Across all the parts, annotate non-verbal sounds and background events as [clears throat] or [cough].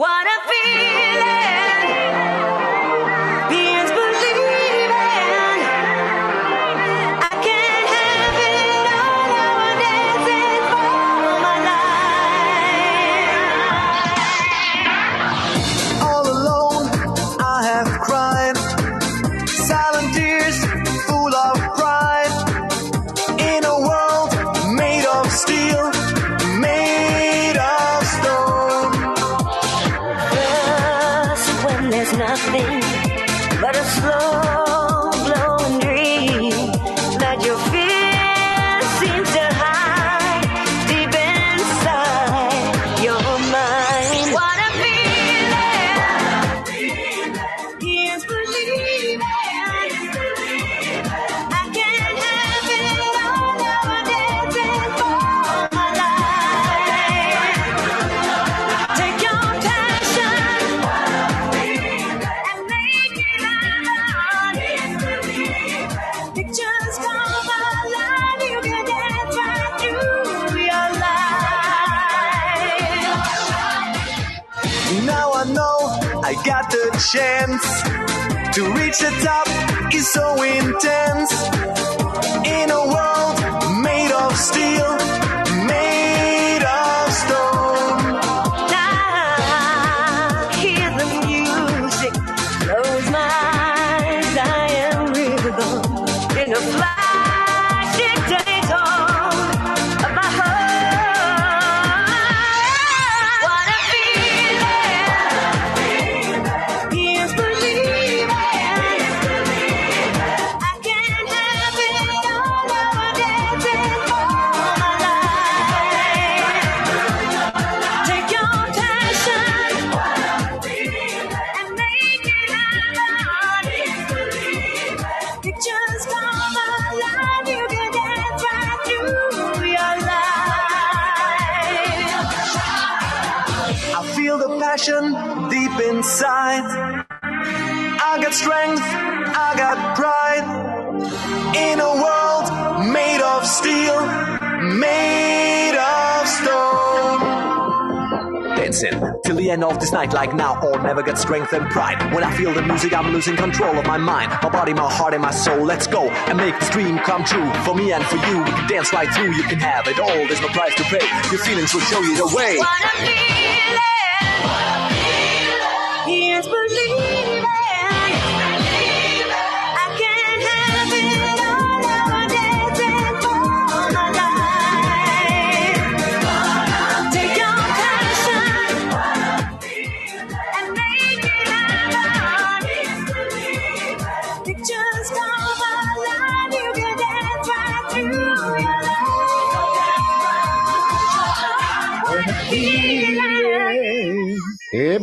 What a feeling! To reach the top is so intense. In a world end of this night, like now or never get strength and pride. When I feel the music, I'm losing control of my mind, my body, my heart, and my soul. Let's go and make this dream come true for me and for you. We can dance right through, you can have it all. There's no price to pay. Your feelings will show you the way.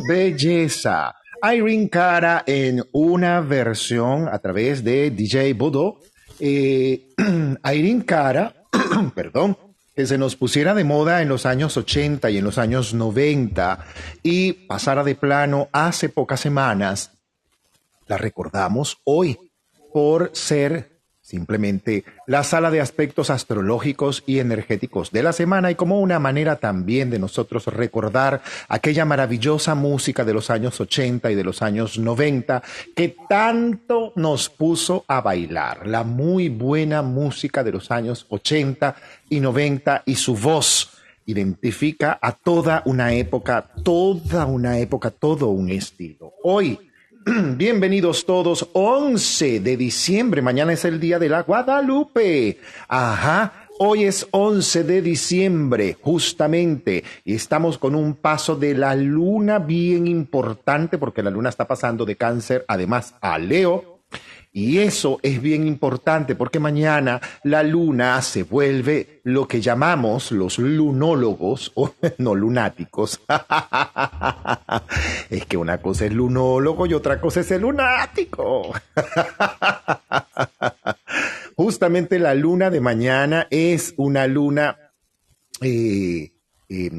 Belleza! Irene Cara en una versión a través de DJ Bodo. Eh, [clears throat] Irene Cara, [clears throat] perdón, que se nos pusiera de moda en los años 80 y en los años 90 y pasara de plano hace pocas semanas, la recordamos hoy por ser simplemente la sala de aspectos astrológicos y energéticos de la semana y como una manera también de nosotros recordar aquella maravillosa música de los años 80 y de los años 90 que tanto nos puso a bailar, la muy buena música de los años 80 y 90 y su voz identifica a toda una época, toda una época, todo un estilo. Hoy [clears throat] Bienvenidos todos, 11 de diciembre, mañana es el día de la Guadalupe. Ajá, hoy es 11 de diciembre, justamente, y estamos con un paso de la luna bien importante, porque la luna está pasando de cáncer, además, a Leo. Y eso es bien importante porque mañana la luna se vuelve lo que llamamos los lunólogos, o [laughs] no lunáticos. [laughs] es que una cosa es lunólogo y otra cosa es el lunático. [laughs] Justamente la luna de mañana es una luna eh, eh,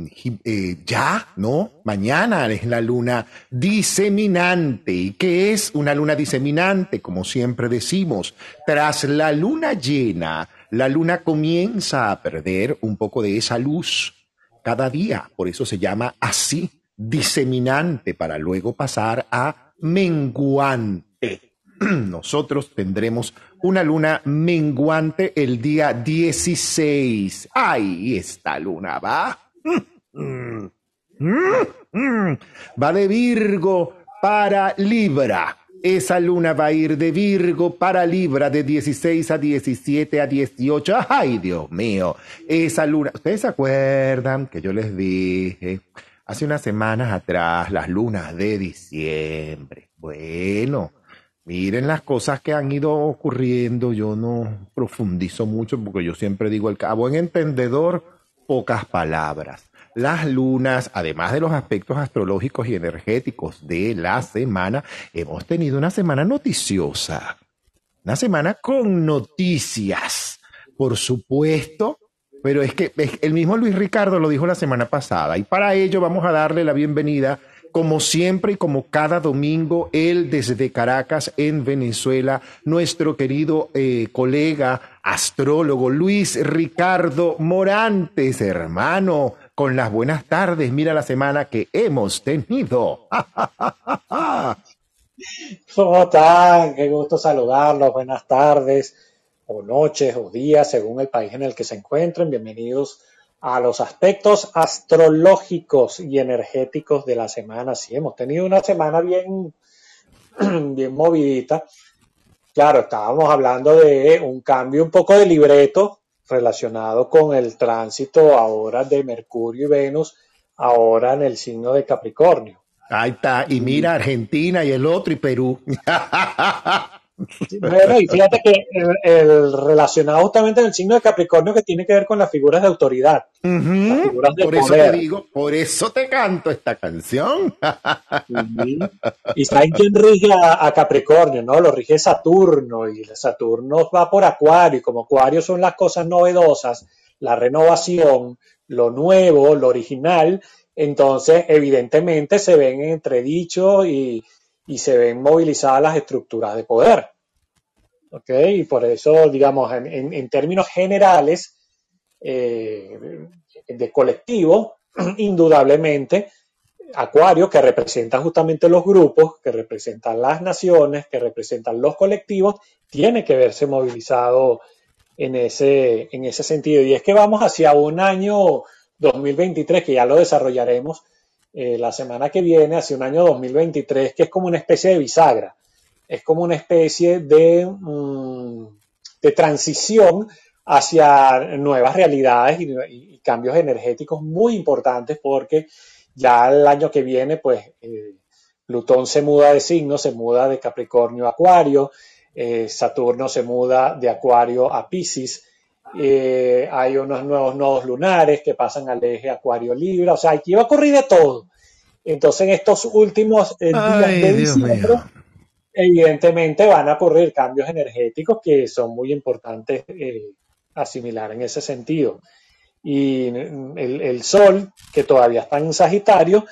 eh, ya, ¿no? Mañana es la luna diseminante. ¿Y qué es una luna diseminante? Como siempre decimos, tras la luna llena, la luna comienza a perder un poco de esa luz cada día. Por eso se llama así diseminante para luego pasar a menguante. [clears throat] Nosotros tendremos una luna menguante el día 16. Ahí esta luna va. Va de Virgo para Libra. Esa luna va a ir de Virgo para Libra de 16 a 17 a 18. Ay, Dios mío. Esa luna. ¿Ustedes se acuerdan que yo les dije hace unas semanas atrás las lunas de diciembre? Bueno, miren las cosas que han ido ocurriendo. Yo no profundizo mucho porque yo siempre digo el cabo en entendedor, pocas palabras. Las lunas, además de los aspectos astrológicos y energéticos de la semana, hemos tenido una semana noticiosa, una semana con noticias, por supuesto, pero es que el mismo Luis Ricardo lo dijo la semana pasada y para ello vamos a darle la bienvenida como siempre y como cada domingo, él desde Caracas, en Venezuela, nuestro querido eh, colega astrólogo Luis Ricardo Morantes, hermano con las buenas tardes. Mira la semana que hemos tenido. [laughs] ¿Cómo están? Qué gusto saludarlos. Buenas tardes, o noches, o días, según el país en el que se encuentren. Bienvenidos a los aspectos astrológicos y energéticos de la semana. Sí, hemos tenido una semana bien, [clears throat] bien movidita. Claro, estábamos hablando de un cambio un poco de libreto relacionado con el tránsito ahora de Mercurio y Venus, ahora en el signo de Capricornio. Ahí está, y mira Argentina y el otro y Perú. [laughs] Bueno, y fíjate que el, relacionado justamente en el signo de Capricornio que tiene que ver con las figuras de autoridad. por eso te digo, por eso te canto esta canción. Y saben quién rige a, Capricornio, ¿no? Lo rige Saturno, y Saturno va por Acuario, y como Acuario son las cosas novedosas, la renovación, lo nuevo, lo original, entonces evidentemente se ven entredichos y y se ven movilizadas las estructuras de poder. Y por eso, digamos, en, términos generales eh, de colectivo, [clears throat] indudablemente, Acuario, que representa justamente los grupos, que representan las naciones, que representan los colectivos, tiene que verse movilizado en ese, en ese sentido. Y es que vamos hacia un año 2023, que ya lo desarrollaremos, eh, la semana que viene, hacia un año 2023, que es como una especie de bisagra, es como una especie de, mm, transición hacia nuevas realidades y, cambios energéticos muy importantes porque ya el año que viene, pues eh, Plutón se muda de signo, se muda de Capricornio a Acuario, eh, Saturno se muda de Acuario a Pisces, eh, hay unos nuevos nodos lunares que pasan al eje Acuario-Libra, o sea, aquí va a ocurrir de todo. Entonces, en estos últimos eh, días de diciembre, evidentemente van a ocurrir cambios energéticos que son muy importantes eh, asimilar en ese sentido. Y el, Sol, que todavía está en Sagitario,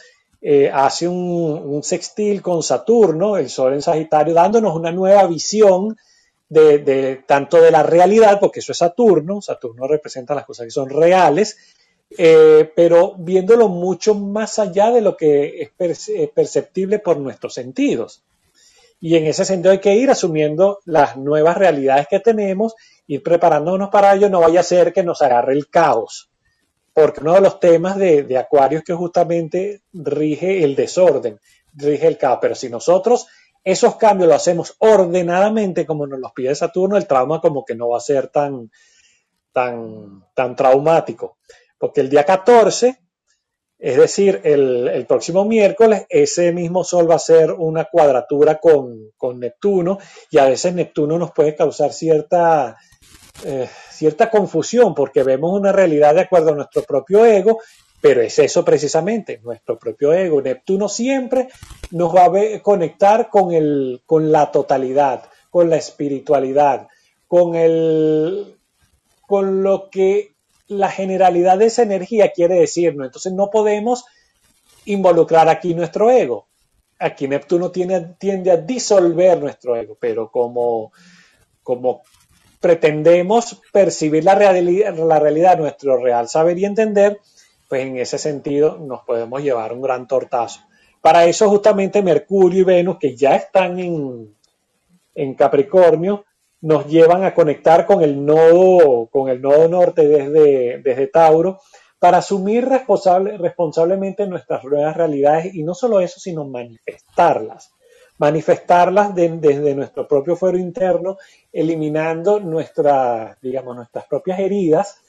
hace un, un, sextil con Saturno, el Sol en Sagitario, dándonos una nueva visión de, tanto de la realidad, porque eso es Saturno, Saturno representa las cosas que son reales, eh, pero viéndolo mucho más allá de lo que es perceptible por nuestros sentidos. Y en ese sentido hay que ir asumiendo las nuevas realidades que tenemos, ir preparándonos para ello, no vaya a ser que nos agarre el caos. Porque uno de los temas de, de Acuario es que justamente rige el desorden, rige el caos. Pero si nosotros esos cambios los hacemos ordenadamente como nos los pide Saturno, el trauma como que no va a ser tan, tan, tan traumático. Porque el día 14, es decir, el, próximo miércoles, ese mismo Sol va a ser una cuadratura con, Neptuno y a veces Neptuno nos puede causar cierta, eh, cierta confusión porque vemos una realidad de acuerdo a nuestro propio ego pero es eso precisamente, nuestro propio ego. Neptuno siempre nos va a conectar con, el, con la totalidad, con la espiritualidad, con, el, con lo que la generalidad de esa energía quiere decirnos. Entonces no podemos involucrar aquí nuestro ego. Aquí Neptuno tiende a disolver nuestro ego, pero como, como pretendemos percibir la la realidad, nuestro real saber y entender, pues en ese sentido nos podemos llevar un gran tortazo. Para eso justamente Mercurio y Venus, que ya están en, en Capricornio, nos llevan a conectar con el nodo, con el nodo norte desde, desde Tauro, para asumir responsable, responsablemente nuestras nuevas realidades y no solo eso, sino manifestarlas. Manifestarlas desde nuestro propio fuero interno, eliminando nuestras, digamos, nuestras propias heridas,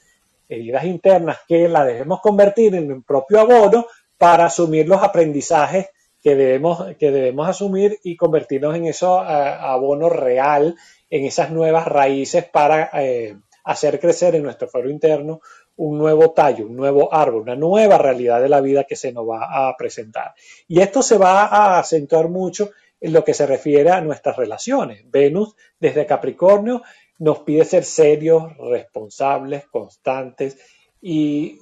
heridas internas que las debemos convertir en un propio abono para asumir los aprendizajes que debemos, que debemos asumir y convertirnos en eso abono real, en esas nuevas raíces para eh, hacer crecer en nuestro fuero interno un nuevo tallo, un nuevo árbol, una nueva realidad de la vida que se nos va a presentar. Y esto se va a acentuar mucho en lo que se refiere a nuestras relaciones. Venus desde Capricornio nos pide ser serios, responsables, constantes y,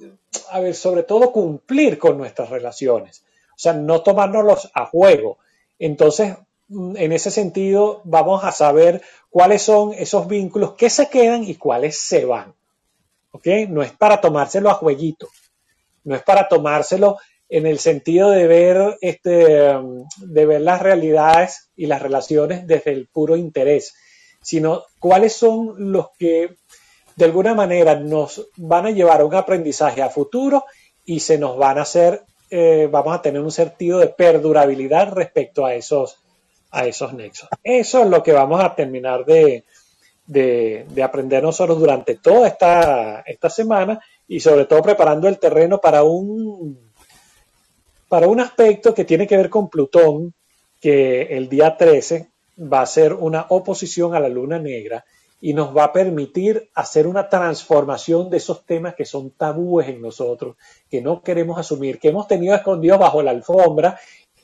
a ver, sobre todo cumplir con nuestras relaciones. O sea, no tomárnoslos a juego. Entonces, en ese sentido, vamos a saber cuáles son esos vínculos que se quedan y cuáles se van. No es para tomárselo a jueguito, no es para tomárselo en el sentido de ver, este, de ver las realidades y las relaciones desde el puro interés, sino cuáles son los que de alguna manera nos van a llevar a un aprendizaje a futuro y se nos van a hacer, eh, vamos a tener un sentido de perdurabilidad respecto a esos, a esos nexos. Eso es lo que vamos a terminar de, de, aprender nosotros durante toda esta, esta semana y sobre todo preparando el terreno para un, para un aspecto que tiene que ver con Plutón, que el día 13 va a ser una oposición a la luna negra y nos va a permitir hacer una transformación de esos temas que son tabúes en nosotros, que no queremos asumir, que hemos tenido escondidos bajo la alfombra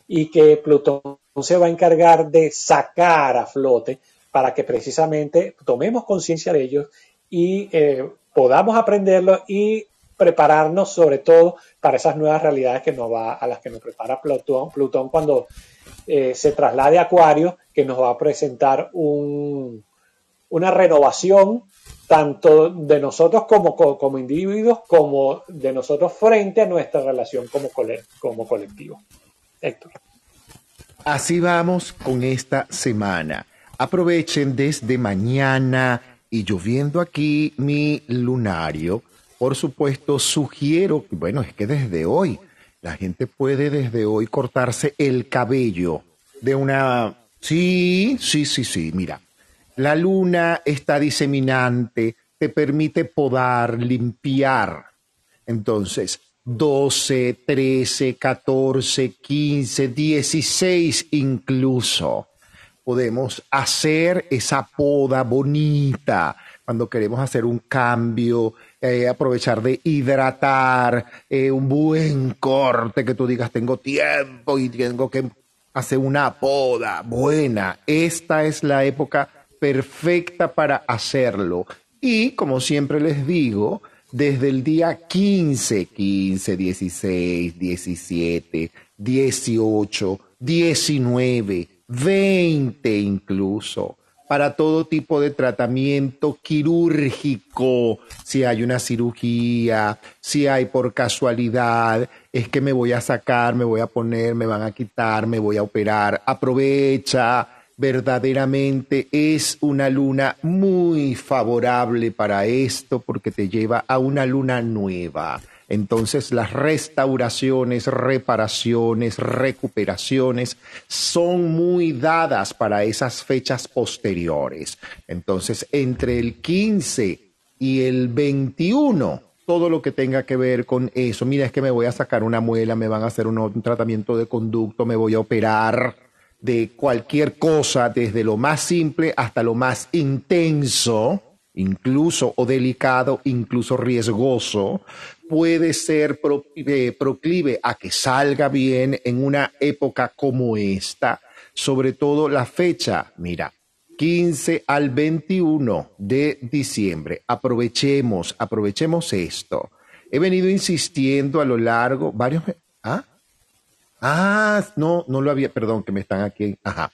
y que Plutón se va a encargar de sacar a flote para que precisamente tomemos conciencia de ellos y eh, podamos aprenderlos y prepararnos sobre todo para esas nuevas realidades que nos va, a las que nos prepara Plutón, Plutón cuando eh, se traslade a Acuario, que nos va a presentar un, una renovación tanto de nosotros como, como individuos como de nosotros frente a nuestra relación como, como colectivo. Héctor. Así vamos con esta semana. Aprovechen desde mañana y lloviendo aquí mi lunario. Por supuesto, sugiero, bueno, es que desde hoy, la gente puede desde hoy cortarse el cabello de una... Sí, sí, sí, sí, mira. La luna está diseminante, te permite podar, limpiar. Entonces, 12, 13, 14, 15, 16 incluso podemos hacer esa poda bonita cuando queremos hacer un cambio, eh, aprovechar de hidratar, eh, un buen corte, que tú digas, tengo tiempo y tengo que hacer una poda buena. Esta es la época perfecta para hacerlo. Y como siempre les digo, desde el día 15, 15, 16, 17, 18, 19, 20 incluso, para todo tipo de tratamiento quirúrgico, si hay una cirugía, si hay por casualidad, es que me voy a sacar, me voy a poner, me van a quitar, me voy a operar, aprovecha, verdaderamente es una luna muy favorable para esto porque te lleva a una luna nueva entonces las restauraciones, reparaciones, recuperaciones son muy dadas para esas fechas posteriores. Entonces entre el 15 y el 21, todo lo que tenga que ver con eso, mira, es que me voy a sacar una muela, me van a hacer un, tratamiento de conducto, me voy a operar de cualquier cosa, desde lo más simple hasta lo más intenso, incluso o delicado, incluso riesgoso, puede ser eh, proclive a que salga bien en una época como esta, sobre todo la fecha, mira, 15 al 21 de diciembre. Aprovechemos, aprovechemos esto. He venido insistiendo a lo largo, varios... ¿Ah? Ah, no, no lo había, perdón, que me están aquí. Ajá.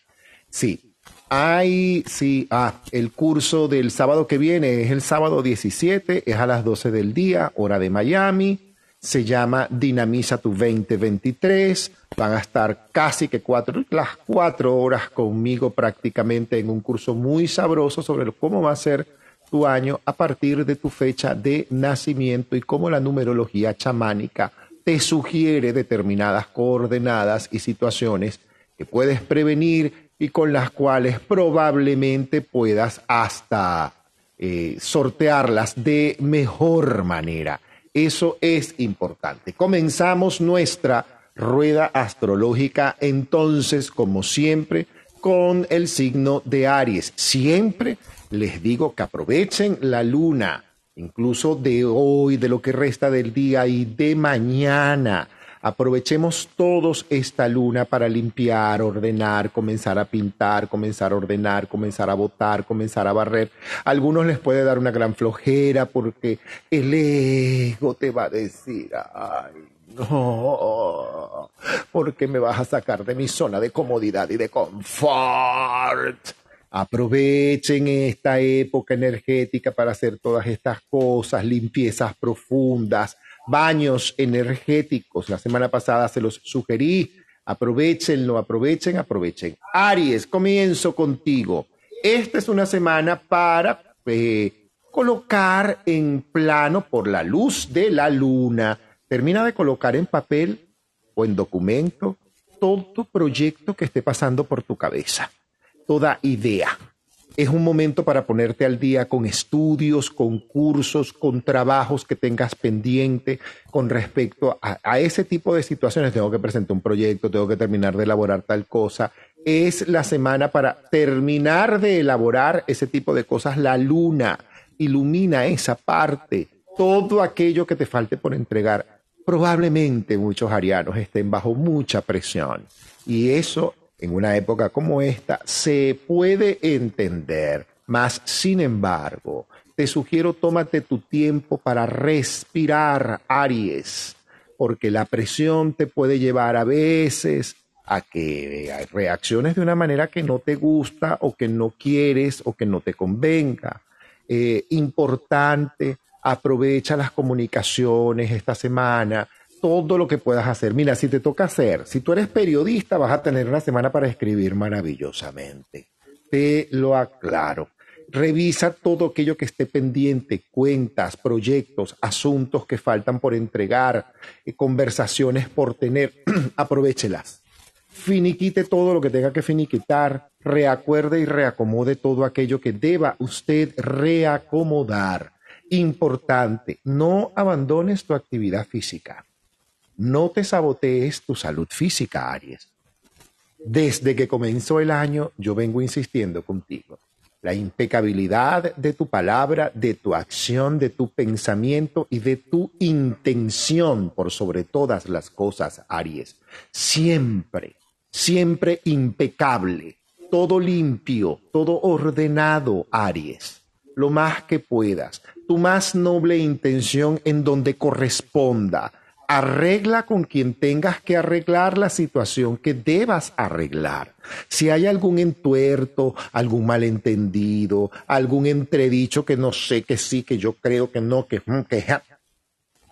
Sí, hay, sí, ah, el curso del sábado que viene es el sábado 17, es a las 12 del día, hora de Miami. se llama Dinamiza tu 2023. Van a estar casi que cuatro, las cuatro horas conmigo prácticamente en un curso muy sabroso sobre cómo va a ser tu año a partir de tu fecha de nacimiento y cómo la numerología chamánica te sugiere determinadas coordenadas y situaciones que puedes prevenir y con las cuales probablemente puedas hasta eh, sortearlas de mejor manera. Eso es importante. Comenzamos nuestra rueda astrológica entonces, como siempre, con el signo de Aries. Siempre les digo que aprovechen la luna, incluso de hoy, de lo que resta del día y de mañana. Aprovechemos todos esta luna para limpiar, ordenar, comenzar a pintar, comenzar a ordenar, comenzar a botar, comenzar a barrer. A algunos les puede dar una gran flojera porque el ego te va a decir, ay, no, porque me vas a sacar de mi zona de comodidad y de confort. Aprovechen esta época energética para hacer todas estas cosas, limpiezas profundas, baños energéticos. La semana pasada se los sugerí. Aprovechenlo, aprovechen, aprovechen. Aries, comienzo contigo. Esta es una semana para eh, colocar en plano por la luz de la luna. Termina de colocar en papel o en documento todo proyecto que esté pasando por tu cabeza toda idea. Es un momento para ponerte al día con estudios, con cursos, con trabajos que tengas pendiente con respecto a, ese tipo de situaciones. Tengo que presentar un proyecto, tengo que terminar de elaborar tal cosa. Es la semana para terminar de elaborar ese tipo de cosas. La luna ilumina esa parte, todo aquello que te falte por entregar. Probablemente muchos arianos estén bajo mucha presión y eso en una época como esta se puede entender, mas sin embargo, te sugiero tómate tu tiempo para respirar, Aries, porque la presión te puede llevar a veces a que reacciones de una manera que no te gusta o que no quieres o que no te convenga. Eh, importante, aprovecha las comunicaciones esta semana, todo lo que puedas hacer. Mira, si te toca hacer, si tú eres periodista, vas a tener una semana para escribir maravillosamente. Te lo aclaro. Revisa todo aquello que esté pendiente, cuentas, proyectos, asuntos que faltan por entregar, eh, conversaciones por tener. [clears throat] Aprovechelas. Finiquite todo lo que tenga que finiquitar. Reacuerde y reacomode todo aquello que deba usted reacomodar. Importante, no abandones tu actividad física no te sabotees tu salud física, Aries. Desde que comenzó el año, yo vengo insistiendo contigo. La impecabilidad de tu palabra, de tu acción, de tu pensamiento y de tu intención por sobre todas las cosas, Aries. Siempre, siempre impecable, todo limpio, todo ordenado, Aries. Lo más que puedas, tu más noble intención en donde corresponda, arregla con quien tengas que arreglar la situación que debas arreglar. Si hay algún entuerto, algún malentendido, algún entredicho que no sé, que sí, que yo creo que no, que, mm,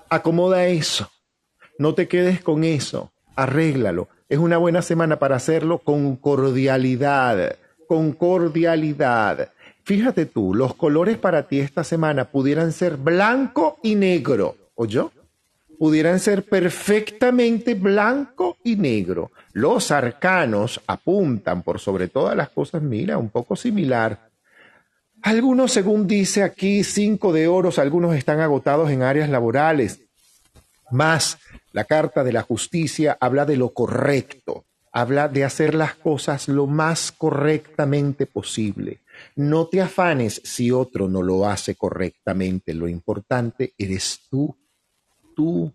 acomoda eso. No te quedes con eso. Arréglalo. Es una buena semana para hacerlo con cordialidad. Con cordialidad. Fíjate tú, los colores para ti esta semana pudieran ser blanco y negro. ¿O yo? Pudieran ser perfectamente blanco y negro. Los arcanos apuntan por sobre todas las cosas, mira, un poco similar. Algunos, según dice aquí, cinco de oros, algunos están agotados en áreas laborales. Más, la carta de la justicia habla de lo correcto, habla de hacer las cosas lo más correctamente posible. No te afanes si otro no lo hace correctamente, lo importante eres tú tú,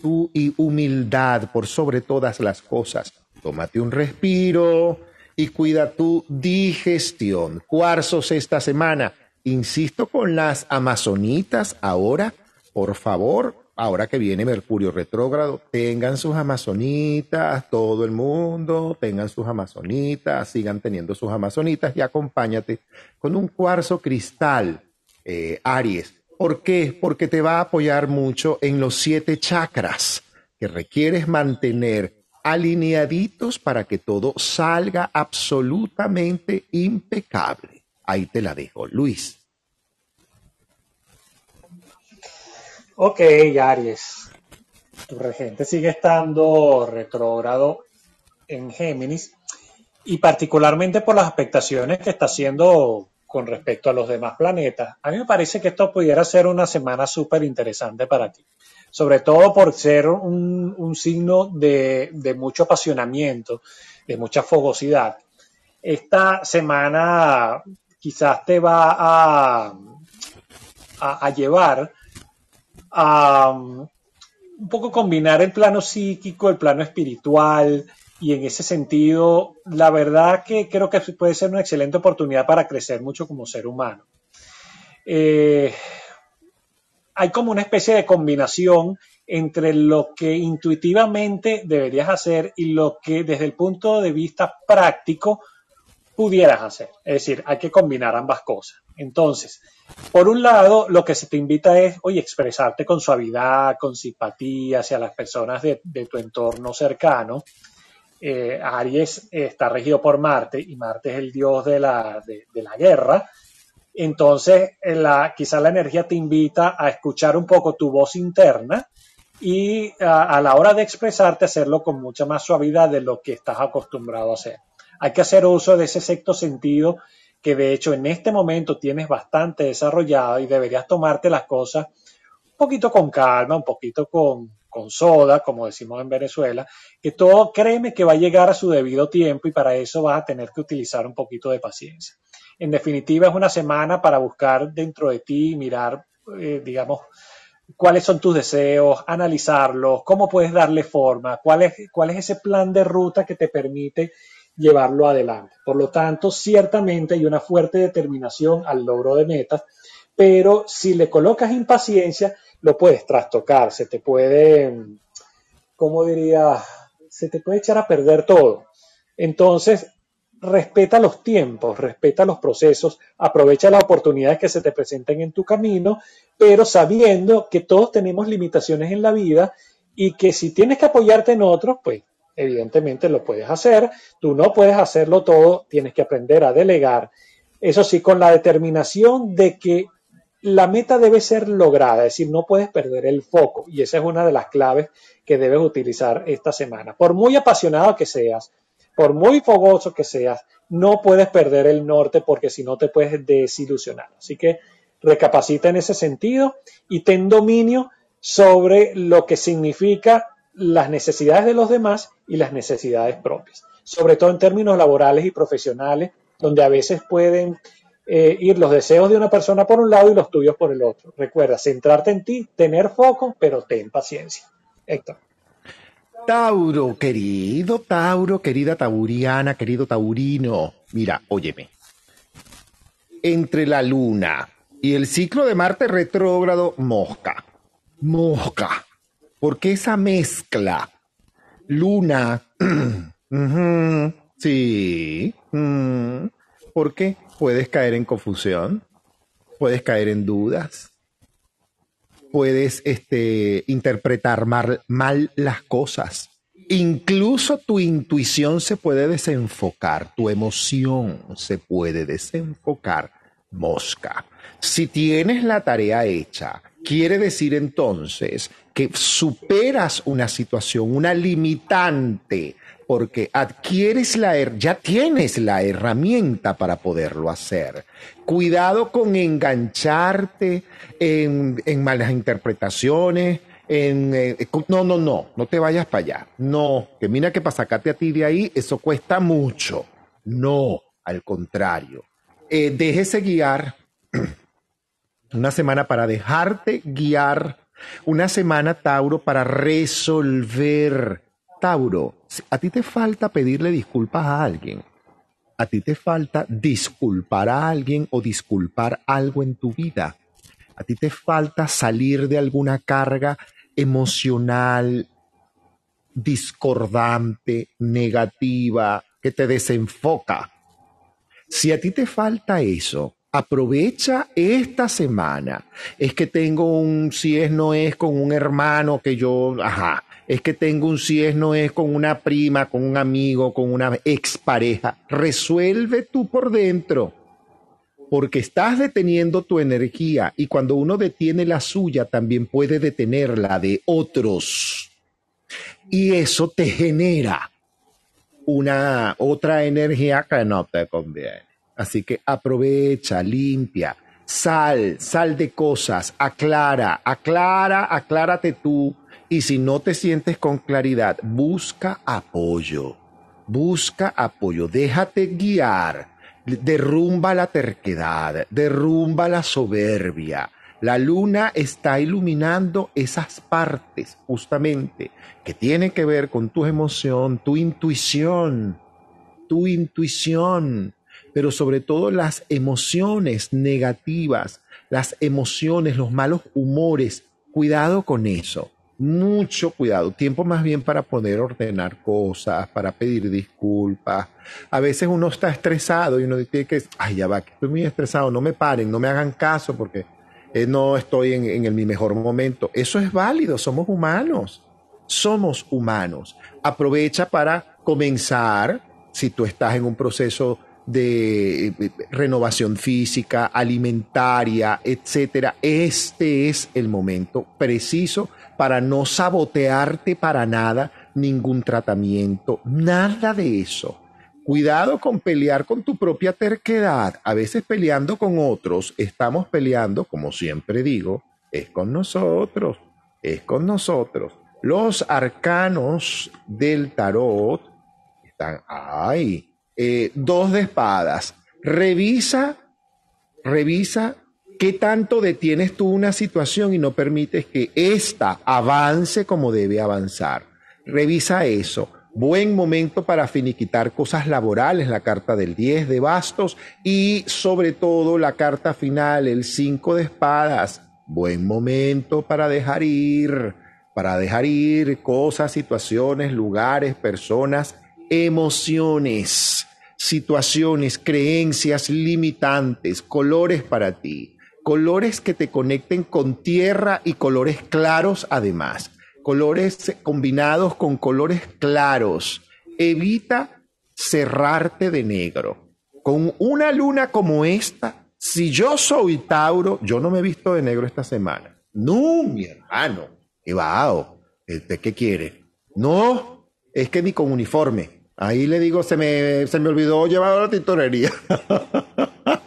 tú y humildad por sobre todas las cosas. Tómate un respiro y cuida tu digestión. Cuarzos esta semana. Insisto con las amazonitas ahora, por favor, ahora que viene Mercurio retrógrado, tengan sus amazonitas, todo el mundo, tengan sus amazonitas, sigan teniendo sus amazonitas y acompáñate con un cuarzo cristal, eh, Aries, ¿Por qué? Porque te va a apoyar mucho en los siete chakras que requieres mantener alineaditos para que todo salga absolutamente impecable. Ahí te la dejo, Luis. Ok, Aries. Tu regente sigue estando retrógrado en Géminis y particularmente por las expectaciones que está haciendo con respecto a los demás planetas. A mí me parece que esto pudiera ser una semana súper interesante para ti, sobre todo por ser un, signo de, mucho apasionamiento, de mucha fogosidad. Esta semana quizás te va a, a, llevar a um, un poco combinar el plano psíquico, el plano espiritual, y en ese sentido, la verdad que creo que puede ser una excelente oportunidad para crecer mucho como ser humano. Eh, hay como una especie de combinación entre lo que intuitivamente deberías hacer y lo que desde el punto de vista práctico pudieras hacer. Es decir, hay que combinar ambas cosas. Entonces, por un lado, lo que se te invita es, oye, expresarte con suavidad, con simpatía hacia las personas de tu entorno cercano eh, Aries está regido por Marte y Marte es el dios de la, de, la guerra. Entonces, la, quizá la energía te invita a escuchar un poco tu voz interna y a, la hora de expresarte hacerlo con mucha más suavidad de lo que estás acostumbrado a hacer. Hay que hacer uso de ese sexto sentido que de hecho en este momento tienes bastante desarrollado y deberías tomarte las cosas un poquito con calma, un poquito con, con soda, como decimos en Venezuela, que todo créeme que va a llegar a su debido tiempo y para eso vas a tener que utilizar un poquito de paciencia. En definitiva, es una semana para buscar dentro de ti, mirar, eh, digamos, cuáles son tus deseos, analizarlos, cómo puedes darle forma, cuál es, cuál es ese plan de ruta que te permite llevarlo adelante. Por lo tanto, ciertamente hay una fuerte determinación al logro de metas, pero si le colocas impaciencia, lo puedes trastocar, se te puede, ¿cómo diría? Se te puede echar a perder todo. Entonces, respeta los tiempos, respeta los procesos, aprovecha las oportunidades que se te presenten en tu camino, pero sabiendo que todos tenemos limitaciones en la vida y que si tienes que apoyarte en otros, pues evidentemente lo puedes hacer, tú no puedes hacerlo todo, tienes que aprender a delegar. Eso sí, con la determinación de que la meta debe ser lograda, es decir, no puedes perder el foco y esa es una de las claves que debes utilizar esta semana. Por muy apasionado que seas, por muy fogoso que seas, no puedes perder el norte porque si no te puedes desilusionar. Así que recapacita en ese sentido y ten dominio sobre lo que significa las necesidades de los demás y las necesidades propias, sobre todo en términos laborales y profesionales, donde a veces pueden eh, ir los deseos de una persona por un lado y los tuyos por el otro. Recuerda, centrarte en ti, tener foco, pero ten paciencia. Héctor. Tauro, querido Tauro, querida Tauriana, querido Taurino. Mira, óyeme. Entre la luna y el ciclo de Marte retrógrado, mosca. Mosca. Porque esa mezcla, luna, [clears throat] sí, ¿por qué? Puedes caer en confusión, puedes caer en dudas, puedes este, interpretar mal, mal las cosas. Incluso tu intuición se puede desenfocar, tu emoción se puede desenfocar. Mosca. Si tienes la tarea hecha, quiere decir entonces que superas una situación, una limitante, porque adquieres la, ya tienes la herramienta para poderlo hacer. Cuidado con engancharte en, malas interpretaciones, en, eh, no, no, no, no te vayas para allá. No, que mira que para sacarte a ti de ahí, eso cuesta mucho. No, al contrario. Eh, déjese guiar. [clears throat] Una semana para dejarte guiar. Una semana, Tauro, para resolver Tauro, a ti te falta pedirle disculpas a alguien. A ti te falta disculpar a alguien o disculpar algo en tu vida. A ti te falta salir de alguna carga emocional discordante, negativa, que te desenfoca. Si a ti te falta eso, Aprovecha esta semana. Es que tengo un si es no es con un hermano que yo, ajá, es que tengo un si es no es con una prima, con un amigo, con una expareja. Resuelve tú por dentro. Porque estás deteniendo tu energía y cuando uno detiene la suya también puede detener la de otros. Y eso te genera una otra energía que no te conviene. Así que aprovecha, limpia, sal, sal de cosas, aclara, aclara, aclárate tú. Y si no te sientes con claridad, busca apoyo, busca apoyo, déjate guiar, derrumba la terquedad, derrumba la soberbia. La luna está iluminando esas partes justamente que tienen que ver con tu emoción, tu intuición, tu intuición, pero sobre todo las emociones negativas, las emociones, los malos humores. Cuidado con eso. Mucho cuidado. Tiempo más bien para poder ordenar cosas, para pedir disculpas. A veces uno está estresado y uno tiene que, ay, ya va, que estoy muy estresado, no me paren, no me hagan caso porque eh, no estoy en, en mi mejor momento. Eso es válido, somos humanos. Somos humanos. Aprovecha para comenzar, si tú estás en un proceso de eh, renovación física, alimentaria, etcétera. Este es el momento preciso para no sabotearte para nada ningún tratamiento, nada de eso. Cuidado con pelear con tu propia terquedad. A veces peleando con otros, estamos peleando, como siempre digo, es con nosotros, es con nosotros. Los arcanos del tarot están ahí eh, dos de espadas. Revisa, revisa qué tanto detienes tú una situación y no permites que ésta avance como debe avanzar. Revisa eso. Buen momento para finiquitar cosas laborales, la carta del 10 de bastos y sobre todo la carta final, el 5 de espadas. Buen momento para dejar ir, para dejar ir cosas, situaciones, lugares, personas emociones, situaciones, creencias limitantes, colores para ti, colores que te conecten con tierra y colores claros además, colores combinados con colores claros. Evita cerrarte de negro. Con una luna como esta, si yo soy Tauro, yo no me he visto de negro esta semana. No, mi hermano. ¿De qué quiere? No, es que ni con uniforme. Ahí le digo, se me, se me olvidó llevar la tintorería. [laughs]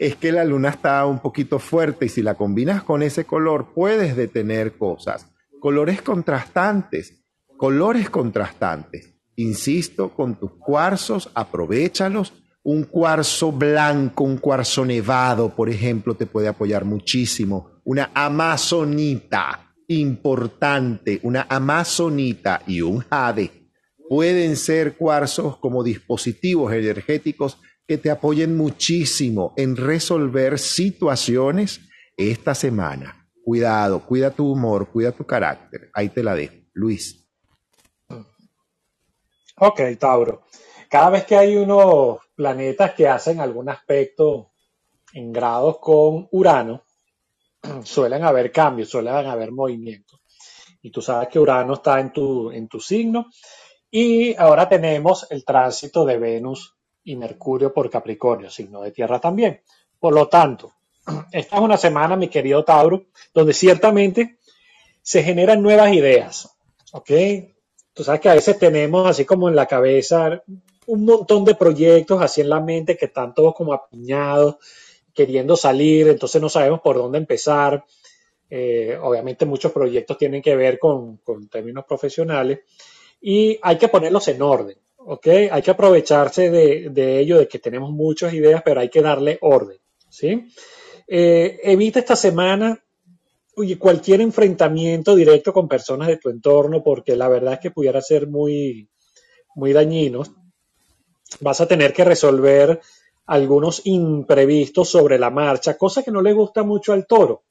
es que la luna está un poquito fuerte y si la combinas con ese color puedes detener cosas. Colores contrastantes, colores contrastantes. Insisto, con tus cuarzos, aprovechalos. Un cuarzo blanco, un cuarzo nevado, por ejemplo, te puede apoyar muchísimo. Una amazonita importante, una amazonita y un jade pueden ser cuarzos como dispositivos energéticos que te apoyen muchísimo en resolver situaciones esta semana. Cuidado, cuida tu humor, cuida tu carácter. Ahí te la dejo. Luis. Ok, Tauro. Cada vez que hay unos planetas que hacen algún aspecto en grados con Urano, [clears throat] suelen haber cambios, suelen haber movimientos. Y tú sabes que Urano está en tu, en tu signo y ahora tenemos el tránsito de Venus y Mercurio por Capricornio, signo de tierra también. Por lo tanto, [clears throat] esta es una semana, mi querido Tauro, donde ciertamente se generan nuevas ideas. ¿Ok? Tú sabes que a veces tenemos así como en la cabeza un montón de proyectos así en la mente que están todos como apiñados, queriendo salir, entonces no sabemos por dónde empezar. Eh, obviamente muchos proyectos tienen que ver con, con términos profesionales y hay que ponerlos en orden, ¿ok? Hay que aprovecharse de, ello, de que tenemos muchas ideas, pero hay que darle orden, ¿sí? Eh, evita esta semana cualquier enfrentamiento directo con personas de tu entorno, porque la verdad es que pudiera ser muy, muy dañino. Vas a tener que resolver algunos imprevistos sobre la marcha, cosa que no le gusta mucho al toro.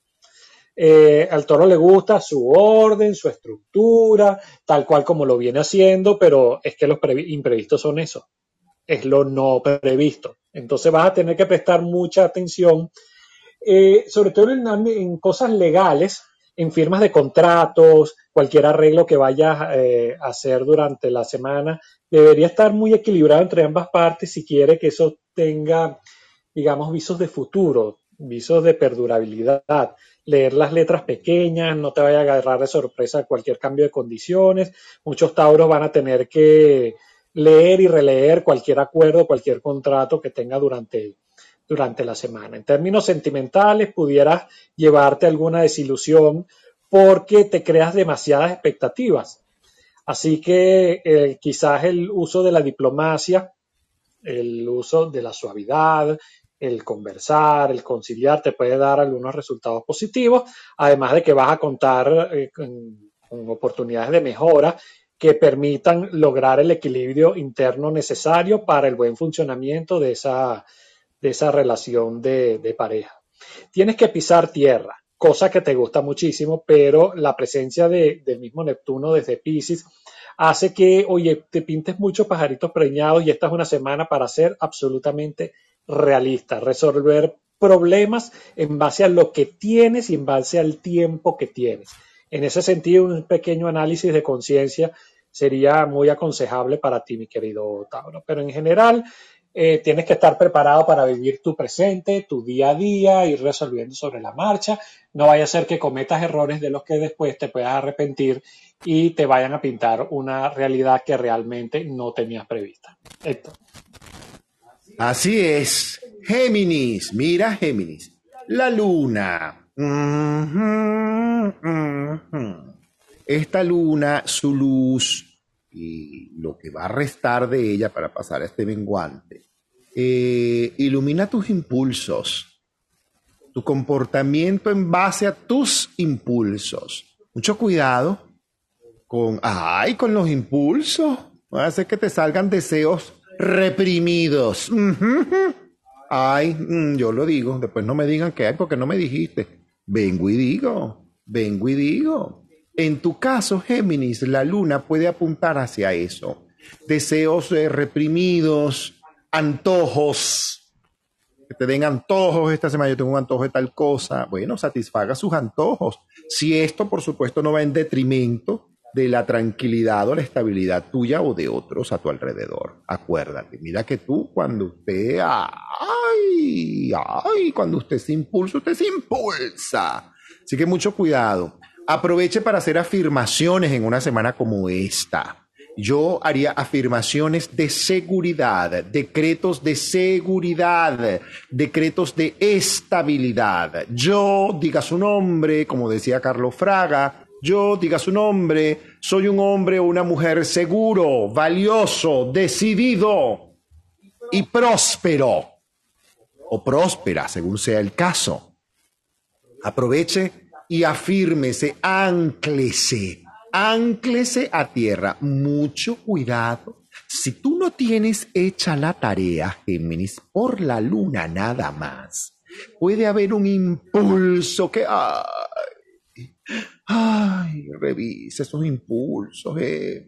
Eh, al toro le gusta su orden, su estructura, tal cual como lo viene haciendo, pero es que los imprevistos son eso. es lo no previsto. Entonces vas a tener que prestar mucha atención, eh, sobre todo en, cosas legales, en firmas de contratos, cualquier arreglo que vayas eh, a hacer durante la semana, debería estar muy equilibrado entre ambas partes si quiere que eso tenga, digamos, visos de futuro, visos de perdurabilidad. Leer las letras pequeñas, no te vaya a agarrar de sorpresa cualquier cambio de condiciones. Muchos tauros van a tener que leer y releer cualquier acuerdo, cualquier contrato que tenga durante, durante la semana. En términos sentimentales, pudieras llevarte alguna desilusión porque te creas demasiadas expectativas. Así que eh, quizás el uso de la diplomacia, el uso de la suavidad, el conversar, el conciliar, te puede dar algunos resultados positivos, además de que vas a contar eh, con, oportunidades de mejora que permitan lograr el equilibrio interno necesario para el buen funcionamiento de esa, de esa relación de, pareja. Tienes que pisar tierra, cosa que te gusta muchísimo, pero la presencia de, del mismo Neptuno desde Pisces hace que, oye, te pintes muchos pajaritos preñados y esta es una semana para ser absolutamente realista, resolver problemas en base a lo que tienes y en base al tiempo que tienes. En ese sentido, un pequeño análisis de conciencia sería muy aconsejable para ti, mi querido Tauro. Pero en general, eh, tienes que estar preparado para vivir tu presente, tu día a día, ir resolviendo sobre la marcha. No vaya a ser que cometas errores de los que después te puedas arrepentir y te vayan a pintar una realidad que realmente no tenías prevista. Esto. Así es. Géminis, mira Géminis. La luna. Esta luna, su luz y lo que va a restar de ella para pasar a este menguante, eh, ilumina tus impulsos, tu comportamiento en base a tus impulsos. Mucho cuidado con, ay, con los impulsos. Va a hacer que te salgan deseos reprimidos. Ay, mm, yo lo digo, después no me digan que hay porque no me dijiste. Vengo y digo, vengo y digo. En tu caso, Géminis, la luna puede apuntar hacia eso. Deseos eh, reprimidos, antojos, que te den antojos esta semana, yo tengo un antojo de tal cosa. Bueno, satisfaga sus antojos. Si esto, por supuesto, no va en detrimento de la tranquilidad o la estabilidad tuya o de otros a tu alrededor. Acuérdate, mira que tú cuando usted, ay, ay, cuando usted se impulsa, usted se impulsa. Así que mucho cuidado. Aproveche para hacer afirmaciones en una semana como esta. Yo haría afirmaciones de seguridad, decretos de seguridad, decretos de estabilidad. Yo, diga su nombre, como decía Carlos Fraga, yo, diga su nombre, soy un hombre o una mujer seguro, valioso, decidido y próspero. O próspera, según sea el caso. Aproveche y afírmese, anclese, anclese a tierra. Mucho cuidado. Si tú no tienes hecha la tarea, Géminis, por la luna nada más, puede haber un impulso que... revisa esos impulsos, eh.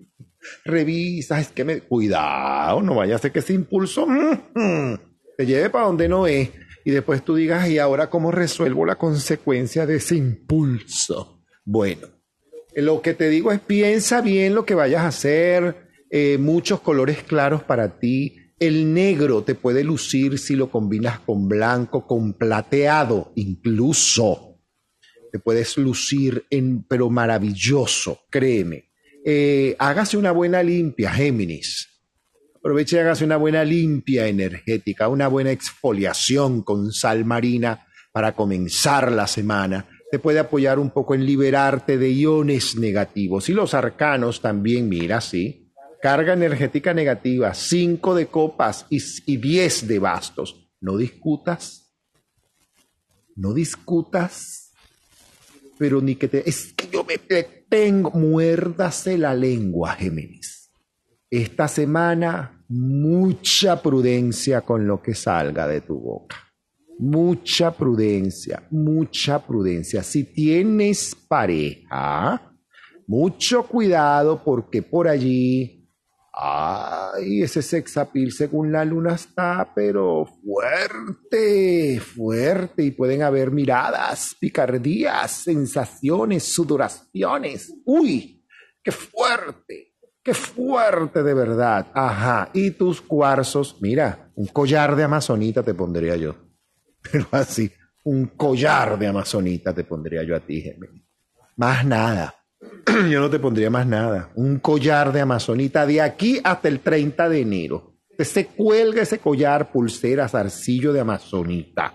Revisa, es que me. Cuidado, no vaya a ser que ese impulso mm, te lleve para donde no es. Y después tú digas, ¿y ahora cómo resuelvo la consecuencia de ese impulso? Bueno, lo que te digo es piensa bien lo que vayas a hacer. Eh, muchos colores claros para ti. El negro te puede lucir si lo combinas con blanco, con plateado, incluso te puedes lucir en, pero maravilloso, créeme. Eh, hágase una buena limpia, Géminis. Aproveche y hágase una buena limpia energética, una buena exfoliación con sal marina para comenzar la semana. Te puede apoyar un poco en liberarte de iones negativos. Y los arcanos también, mira, sí. Carga energética negativa, cinco de copas y, y diez de bastos. No discutas. No discutas pero ni que te... Es que yo me tengo, muérdase la lengua, Géminis. Esta semana, mucha prudencia con lo que salga de tu boca. Mucha prudencia, mucha prudencia. Si tienes pareja, mucho cuidado porque por allí Ay, ese sexapil según la luna está, pero fuerte, fuerte, y pueden haber miradas, picardías, sensaciones, sudoraciones. Uy, qué fuerte, qué fuerte de verdad. Ajá, y tus cuarzos, mira, un collar de amazonita te pondría yo. [laughs] Pero así, un collar de amazonita te pondría yo a ti, Gemini. Más nada. [clears throat] Yo no te pondría más nada. Un collar de amazonita de aquí hasta el 30 de enero. Se cuelga ese collar, pulsera, zarcillo de amazonita.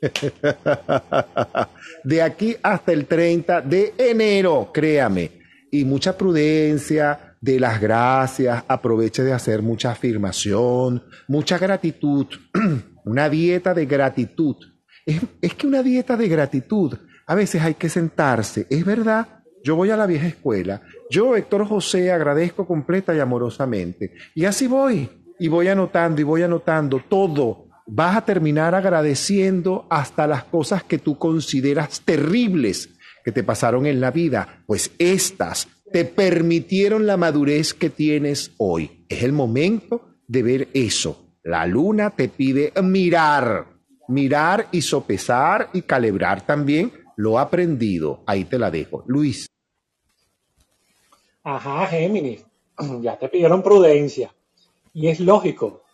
[laughs] De aquí hasta el 30 de enero, créame. Y mucha prudencia, de las gracias, aproveche de hacer mucha afirmación, mucha gratitud, [clears throat] una dieta de gratitud. Es, es que una dieta de gratitud, a veces hay que sentarse, es verdad, yo voy a la vieja escuela. Yo, Héctor José, agradezco completa y amorosamente. Y así voy. Y voy anotando y voy anotando todo. Vas a terminar agradeciendo hasta las cosas que tú consideras terribles que te pasaron en la vida. Pues estas te permitieron la madurez que tienes hoy. Es el momento de ver eso. La luna te pide mirar, mirar y sopesar y calibrar también lo aprendido. Ahí te la dejo. Luis. Ajá, Géminis, [clears throat] ya te pidieron prudencia. Y es lógico.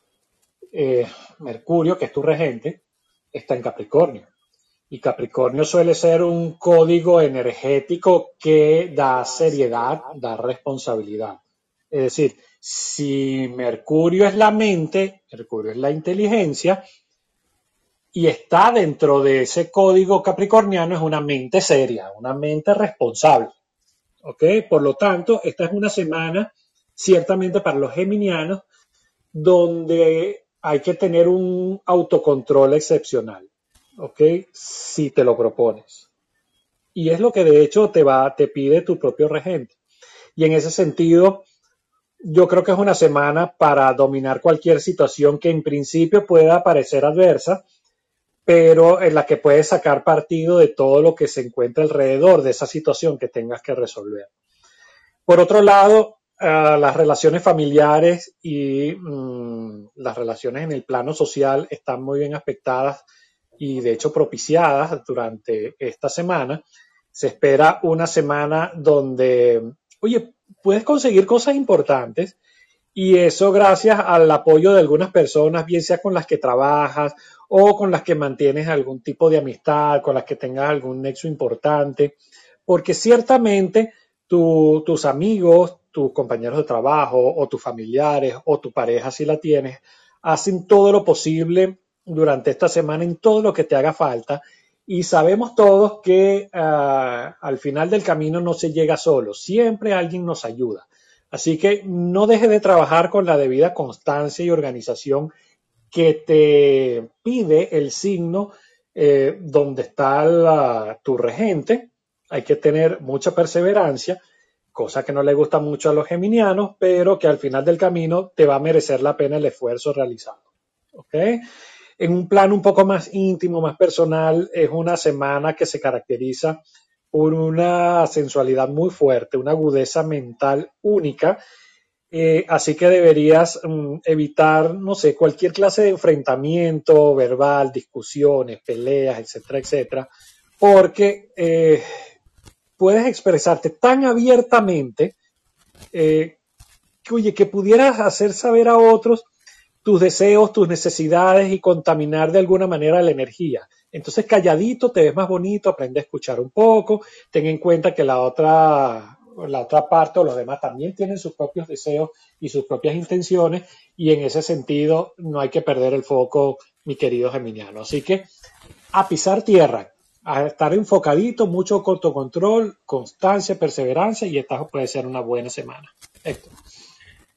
Eh, Mercurio, que es tu regente, está en Capricornio. Y Capricornio suele ser un código energético que da seriedad, da responsabilidad. Es decir, si Mercurio es la mente, Mercurio es la inteligencia, y está dentro de ese código capricorniano, es una mente seria, una mente responsable. ¿Ok? Por lo tanto, esta es una semana ciertamente para los geminianos donde hay que tener un autocontrol excepcional, ¿ok? Si te lo propones. Y es lo que de hecho te va, te pide tu propio regente. Y en ese sentido, yo creo que es una semana para dominar cualquier situación que en principio pueda parecer adversa, pero en la que puedes sacar partido de todo lo que se encuentra alrededor de esa situación que tengas que resolver. Por otro lado, eh, las relaciones familiares y mm, las relaciones en el plano social están muy bien aspectadas y de hecho propiciadas durante esta semana. Se espera una semana donde, oye, puedes conseguir cosas importantes y eso gracias al apoyo de algunas personas, bien sea con las que trabajas o con las que mantienes algún tipo de amistad, con las que tengas algún nexo importante, porque ciertamente tus amigos, tus compañeros de trabajo o tus familiares o tu pareja si la tienes, hacen todo lo posible durante esta semana en todo lo que te haga falta y sabemos todos que ah, al final del camino no se llega solo, siempre alguien nos ayuda. Así que no dejes de trabajar con la debida constancia y organización que te pide el signo eh, donde está tu regente. Hay que tener mucha perseverancia, cosa que no le gusta mucho a los geminianos, pero que al final del camino te va a merecer la pena el esfuerzo realizado. En un plano un poco más íntimo, más personal, es una semana que se caracteriza una sensualidad muy fuerte, una agudeza mental única eh, así que deberías mm, evitar, no sé, cualquier clase de enfrentamiento verbal, discusiones, peleas, etcétera, etcétera, porque eh, puedes expresarte tan abiertamente eh, que, oye, que pudieras hacer saber a otros tus deseos, tus necesidades y contaminar de alguna manera la energía. Entonces, calladito te ves más bonito, aprende a escuchar un poco, ten en cuenta que la otra la otra parte o los demás también tienen sus propios deseos y sus propias intenciones y en ese sentido no hay que perder el foco, mi querido Geminiano. Así que a pisar tierra, a estar enfocadito, mucho control, constancia, perseverancia y esta puede ser una buena semana.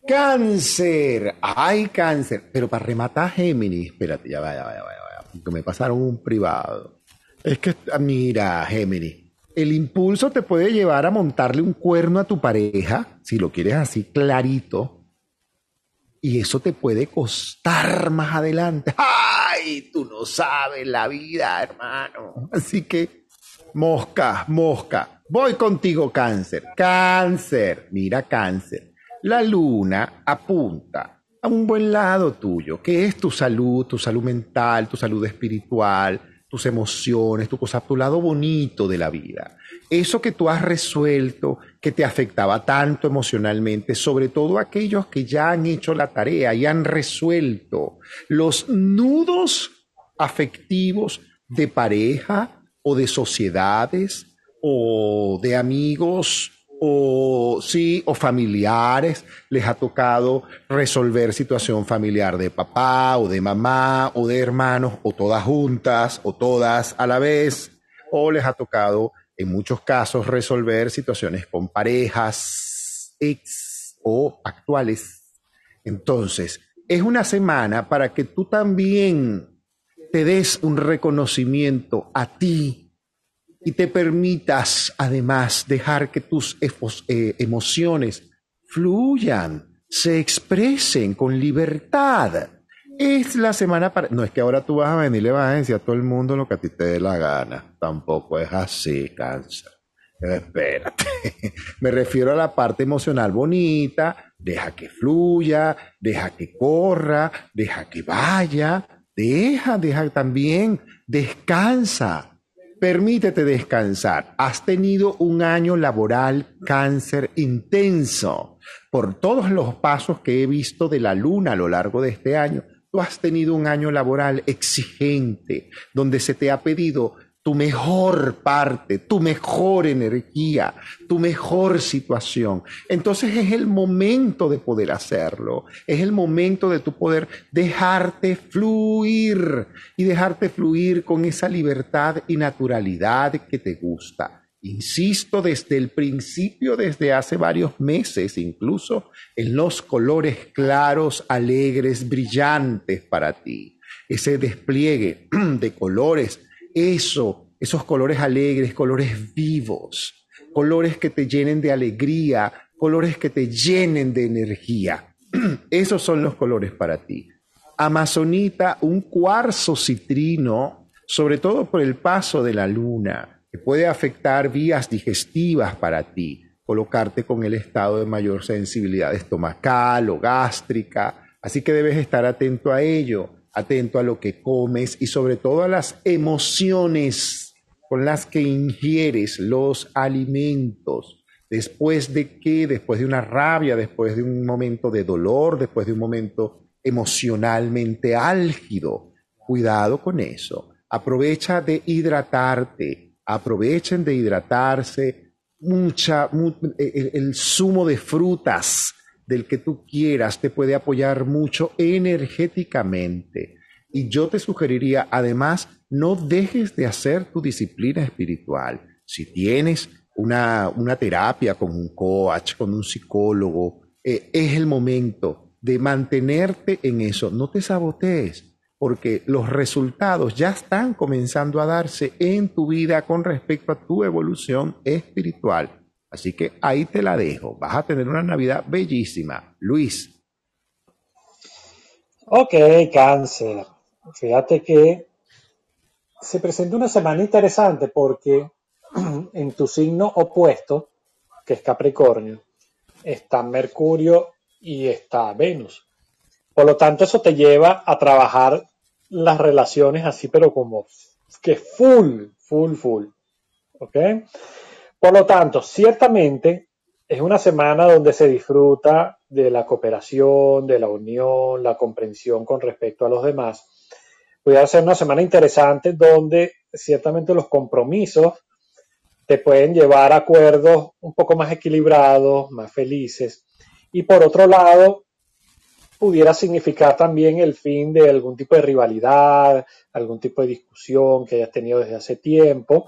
Cáncer, ay cáncer, pero para rematar Géminis, espérate, ya vaya, vaya, vaya, vaya, que me pasaron un privado. Es que, mira, Géminis, el impulso te puede llevar a montarle un cuerno a tu pareja, si lo quieres así clarito, y eso te puede costar más adelante. ¡Ay! Tú no sabes la vida, hermano. Así que, mosca, mosca. Voy contigo, cáncer. Cáncer. Mira, cáncer. La luna apunta a un buen lado tuyo, que es tu salud, tu salud mental, tu salud espiritual, tus emociones, tu cosa, tu lado bonito de la vida. Eso que tú has resuelto, que te afectaba tanto emocionalmente, sobre todo aquellos que ya han hecho la tarea y han resuelto los nudos afectivos de pareja o de sociedades o de amigos o sí, o familiares, les ha tocado resolver situación familiar de papá o de mamá o de hermanos o todas juntas o todas a la vez, o les ha tocado en muchos casos resolver situaciones con parejas ex o actuales. Entonces, es una semana para que tú también te des un reconocimiento a ti y te permitas además dejar que tus eh, emociones fluyan, se expresen con libertad. Es la semana para... No es que ahora tú vas a venir y le vas a decir a todo el mundo lo que a ti te dé la gana. Tampoco es así, cáncer. Espérate. [laughs] Me refiero a la parte emocional bonita. Deja que fluya, deja que corra, deja que vaya, Deja, deja también, descansa, permítete descansar. Has tenido un año laboral cáncer intenso. Por todos los pasos que he visto de la luna a lo largo de este año, tú has tenido un año laboral exigente, donde se te ha pedido tu mejor parte, tu mejor energía, tu mejor situación. Entonces es el momento de poder hacerlo, es el momento de tu poder dejarte fluir y dejarte fluir con esa libertad y naturalidad que te gusta. Insisto desde el principio, desde hace varios meses incluso, en los colores claros, alegres, brillantes para ti. Ese despliegue [clears throat] de colores eso, esos colores alegres, colores vivos, colores que te llenen de alegría, colores que te llenen de energía. [clears throat] Esos son los colores para ti. Amazonita, un cuarzo citrino, sobre todo por el paso de la luna, que puede afectar vías digestivas para ti, colocarte con el estado de mayor sensibilidad estomacal o gástrica, así que debes estar atento a ello atento a lo que comes y sobre todo a las emociones con las que ingieres los alimentos. Después de qué, después de una rabia, después de un momento de dolor, después de un momento emocionalmente álgido. Cuidado con eso. Aprovecha de hidratarte. Aprovechen de hidratarse. Mucha, el, el zumo de frutas del que tú quieras te puede apoyar mucho energéticamente. Y yo te sugeriría, además, no dejes de hacer tu disciplina espiritual. Si tienes una, una terapia con un coach, con un psicólogo, eh, es el momento de mantenerte en eso. No te sabotees, porque los resultados ya están comenzando a darse en tu vida con respecto a tu evolución espiritual. Así que ahí te la dejo. Vas a tener una Navidad bellísima. Luis. Ok, cáncer. Fíjate que se presenta una semana interesante porque [clears throat] en tu signo opuesto, que es Capricornio, está Mercurio y está Venus. Por lo tanto, eso te lleva a trabajar las relaciones así, pero como que full, full, full. ¿Ok? Por lo tanto, ciertamente es una semana donde se disfruta de la cooperación, de la unión, la comprensión con respecto a los demás. Puede ser una semana interesante donde ciertamente los compromisos te pueden llevar a acuerdos un poco más equilibrados, más felices. Y por otro lado, pudiera significar también el fin de algún tipo de rivalidad, algún tipo de discusión que hayas tenido desde hace tiempo.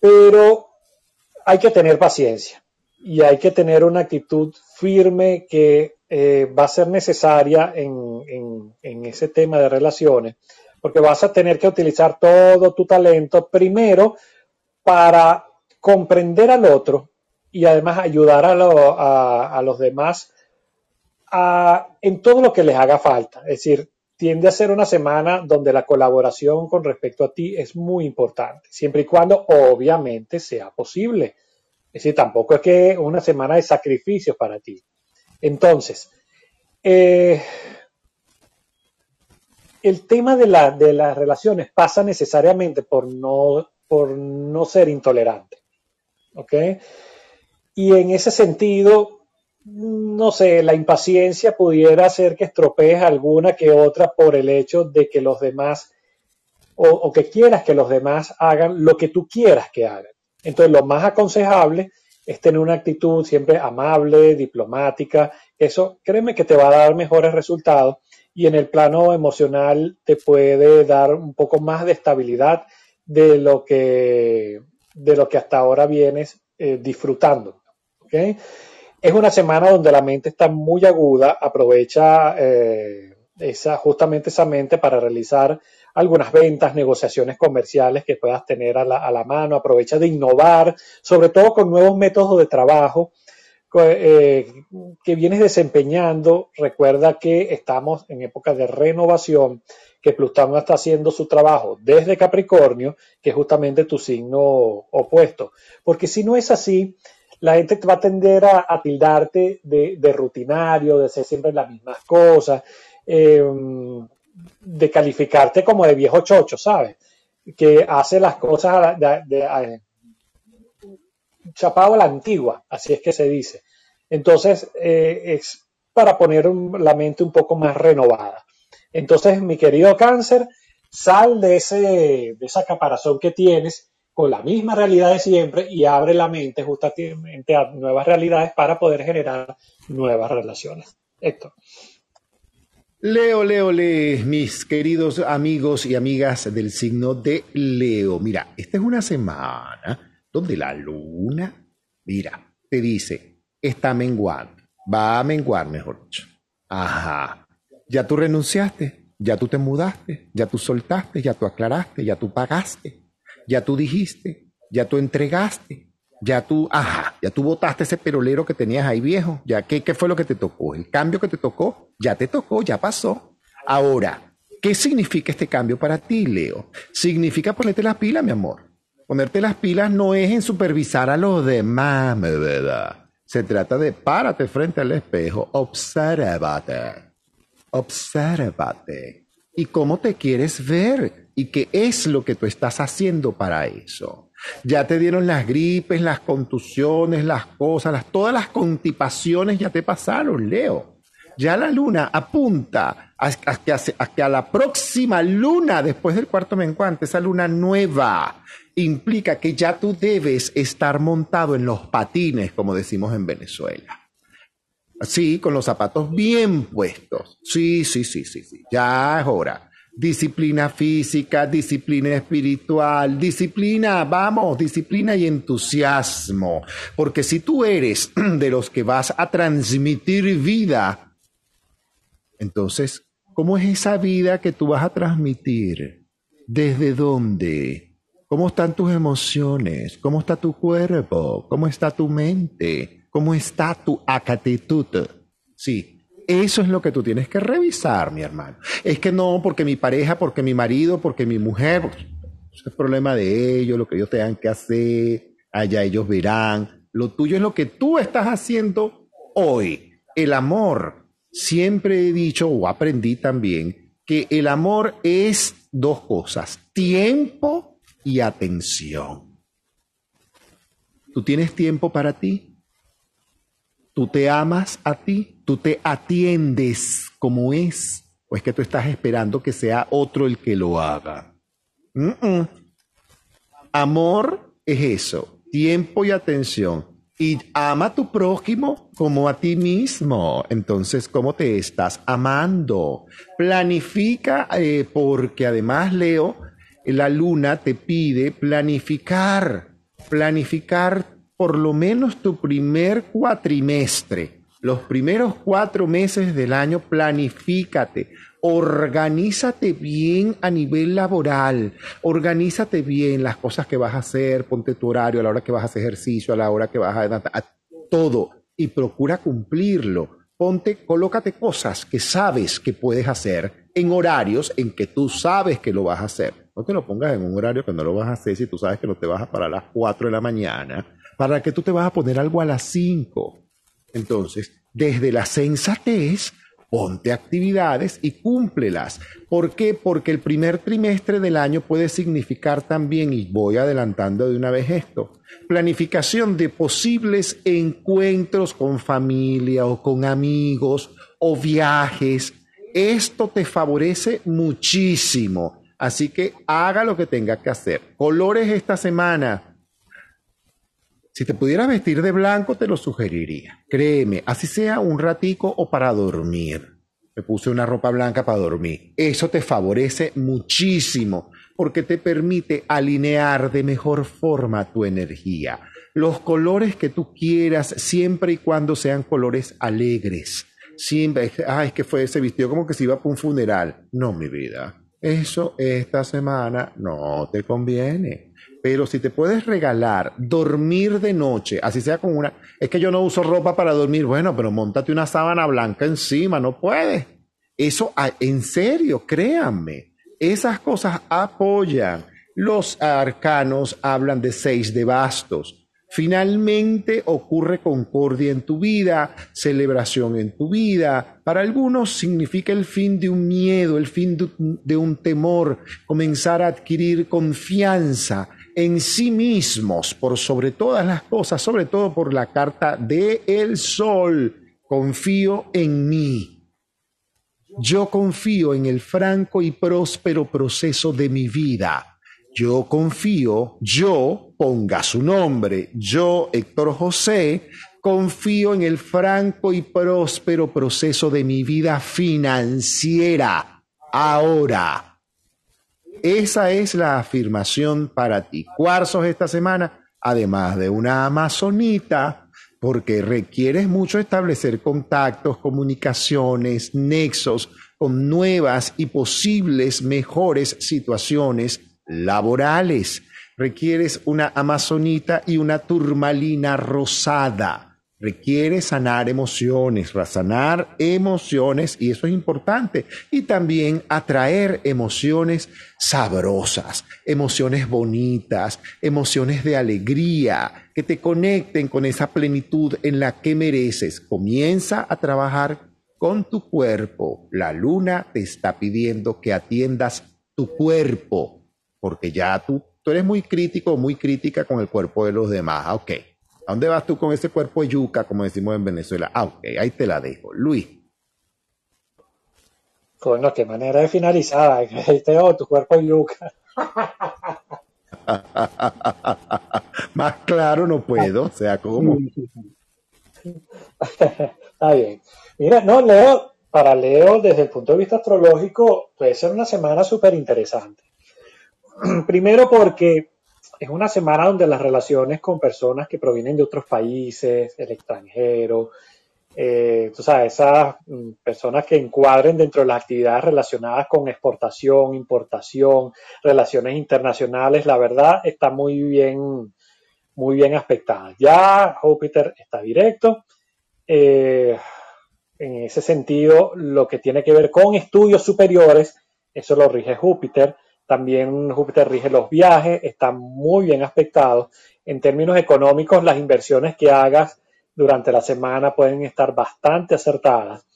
Pero hay que tener paciencia y hay que tener una actitud firme que eh, va a ser necesaria en, en, ese tema de relaciones, porque vas a tener que utilizar todo tu talento primero para comprender al otro y además ayudar a, a, los demás en todo lo que les haga falta. Es decir, tiende a ser una semana donde la colaboración con respecto a ti es muy importante, siempre y cuando obviamente sea posible. Es decir, tampoco es que una semana de sacrificios para ti. Entonces, eh, el tema de, la, de las relaciones pasa necesariamente por no, por no ser intolerante. ¿Ok? Y en ese sentido, no sé, la impaciencia pudiera hacer que estropees alguna que otra por el hecho de que los demás, o, que quieras que los demás hagan lo que tú quieras que hagan. Entonces, lo más aconsejable es tener una actitud siempre amable, diplomática. Eso, créeme que te va a dar mejores resultados y en el plano emocional te puede dar un poco más de estabilidad de lo que, de lo que hasta ahora vienes eh, disfrutando. ¿okay? Es una semana donde la mente está muy aguda, aprovecha eh, esa, justamente esa mente para realizar algunas ventas, negociaciones comerciales que puedas tener a la, a la mano, aprovecha de innovar, sobre todo con nuevos métodos de trabajo eh, que vienes desempeñando. Recuerda que estamos en época de renovación, que Plutón está haciendo su trabajo desde Capricornio, que es justamente tu signo opuesto. Porque si no es así, la gente va a tender a, tildarte de, rutinario, de hacer siempre las mismas cosas, em, de calificarte como de viejo chocho, ¿sabes? Que hace las cosas de, chapado a la antigua, así es que se dice. Entonces, eh, es para poner la mente un poco más renovada. Entonces, mi querido cáncer, sal de, ese, de esa caparazón que tienes con la misma realidad de siempre y abre la mente justamente a nuevas realidades para poder generar nuevas relaciones. Héctor. Leo, Leo, Leo, mis queridos amigos y amigas del signo de Leo. Mira, esta es una semana donde la luna, mira, te dice, está menguando, va a menguar, mejor dicho. Ajá, ya tú renunciaste, ya tú te mudaste, ya tú soltaste, ya tú aclaraste, ya tú pagaste, ya tú dijiste, ya tú entregaste, ya tú, ajá, ya tú botaste ese perolero que tenías ahí viejo, ya qué, qué fue lo que te tocó, el cambio que te tocó, ya te tocó, ya pasó. Ahora, ¿qué significa este cambio para ti, Leo? Significa ponerte las pilas, mi amor. Ponerte las pilas no es en supervisar a los demás, ¿verdad? Se trata de párate frente al espejo, obsérvate, obsérvate. ¿Y cómo te quieres ver? ¿Y qué es lo que tú estás haciendo para eso? Ya te dieron las gripes, las contusiones, las cosas, las, todas las contipaciones ya te pasaron, Leo. Ya la luna apunta a, que a, la próxima luna después del cuarto menguante, esa luna nueva, implica que ya tú debes estar montado en los patines, como decimos en Venezuela. Sí, con los zapatos bien puestos. Sí, sí, sí, sí, sí. Ya es hora disciplina física, disciplina espiritual, disciplina, vamos, disciplina y entusiasmo. Porque si tú eres [clears throat] de los que vas a transmitir vida, entonces, ¿cómo es esa vida que tú vas a transmitir? ¿Desde dónde? ¿Cómo están tus emociones? ¿Cómo está tu cuerpo? ¿Cómo está tu mente? ¿Cómo está tu actitud? Sí, eso es lo que tú tienes que revisar, mi hermano. Es que no, porque mi pareja, porque mi marido, porque mi mujer, eso es problema de ellos, lo que ellos tengan que hacer, allá ellos verán. Lo tuyo es lo que tú estás haciendo hoy. El amor, siempre he dicho o aprendí también que el amor es dos cosas, tiempo y atención. ¿Tú tienes tiempo para ti? ¿Tú te amas a ti? ¿Tú te atiendes como es? ¿O es que tú estás esperando que sea otro el que lo haga? Amor es eso, tiempo y atención. Y ama a tu prójimo como a ti mismo. Entonces, ¿cómo te estás amando? Planifica, eh, porque además, Leo, la luna te pide planificar, planificar por lo menos tu primer cuatrimestre, los primeros cuatro meses del año, planifícate, organízate bien a nivel laboral, organízate bien las cosas que vas a hacer, ponte tu horario a la hora que vas a hacer ejercicio, a la hora que vas a, a todo y procura cumplirlo. Ponte, colócate cosas que sabes que puedes hacer en horarios en que tú sabes que lo vas a hacer. No te lo pongas en un horario que no lo vas a hacer si tú sabes que no te vas a parar a las 4 de la mañana para que tú te vas a poner algo a las 5. Entonces, desde la sensatez, ponte actividades y cúmplelas. ¿Por qué? Porque el primer trimestre del año puede significar también, y voy adelantando de una vez esto, planificación de posibles encuentros con familia o con amigos o viajes. Esto te favorece muchísimo. Así que haga lo que tenga que hacer. Colores esta semana. Si te pudieras vestir de blanco, te lo sugeriría. Créeme, así sea un ratico o para dormir. Me puse una ropa blanca para dormir. Eso te favorece muchísimo porque te permite alinear de mejor forma tu energía. Los colores que tú quieras, siempre y cuando sean colores alegres. Siempre, ay, que fue, se vistió como que se iba para un funeral. No, mi vida. Eso esta semana no te conviene. Pero si te puedes regalar dormir de noche, así sea con una... Es que yo no uso ropa para dormir. Bueno, pero montate una sábana blanca encima, no puedes. Eso, ah, en serio, créanme, esas cosas apoyan. Los arcanos hablan de seis de bastos. Finalmente ocurre concordia en tu vida, celebración en tu vida. Para algunos significa el fin de un miedo, el fin de un temor, comenzar a adquirir confianza en sí mismos por sobre todas las cosas, sobre todo por la carta de el sol. Confío en mí. Yo confío en el franco y próspero proceso de mi vida. Yo confío, yo ponga su nombre, yo, Héctor José, confío en el franco y próspero proceso de mi vida financiera. Ahora. Esa es la afirmación para ti. Cuarzos esta semana, además de una amazonita, porque requieres mucho establecer contactos, comunicaciones, nexos con nuevas y posibles mejores situaciones laborales. Requieres una amazonita y una turmalina rosada requiere sanar emociones, sanar emociones, y eso es importante, y también atraer emociones sabrosas, emociones bonitas, emociones de alegría, que te conecten con esa plenitud en la que mereces. Comienza a trabajar con tu cuerpo. La luna te está pidiendo que atiendas tu cuerpo, porque ya tú, tú eres muy crítico, muy crítica con el cuerpo de los demás. Ok ¿A dónde vas tú con ese cuerpo de yuca, como decimos en Venezuela? Ah, ok, ahí te la dejo. Luis. Bueno, qué manera de finalizar. [laughs] Ahí te tu cuerpo de yuca. [laughs] Más claro no puedo, o sea, como. [laughs] Está bien. Mira, no, Leo, para Leo, desde el punto de vista astrológico, puede ser una semana súper interesante. [clears throat] Primero porque es una semana donde las relaciones con personas que provienen de otros países, el extranjero, eh, esas mm, personas que encuadren dentro de las actividades relacionadas con exportación, importación, relaciones internacionales, la verdad está muy bien, muy bien aspectada. Ya Júpiter está directo. Eh, en ese sentido, lo que tiene que ver con estudios superiores, eso lo rige Júpiter. También Júpiter rige los viajes, está muy bien aspectado. En términos económicos, las inversiones que hagas durante la semana pueden estar bastante acertadas.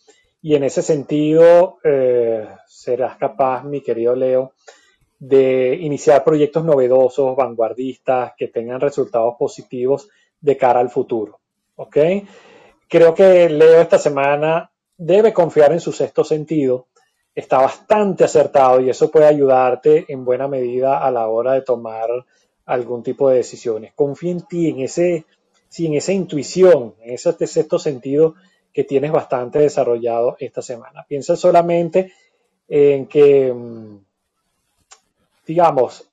Y en ese sentido, eh, serás capaz, mi querido Leo, de iniciar proyectos novedosos, vanguardistas, que tengan resultados positivos de cara al futuro. ¿Ok? Creo que Leo esta semana debe confiar en su sexto sentido está bastante acertado y eso puede ayudarte en buena medida a la hora de tomar algún tipo de decisiones. Confía en ti, en ese, en esa intuición, en ese sexto sentido que tienes bastante desarrollado esta semana. Piensa solamente en que, mm, digamos,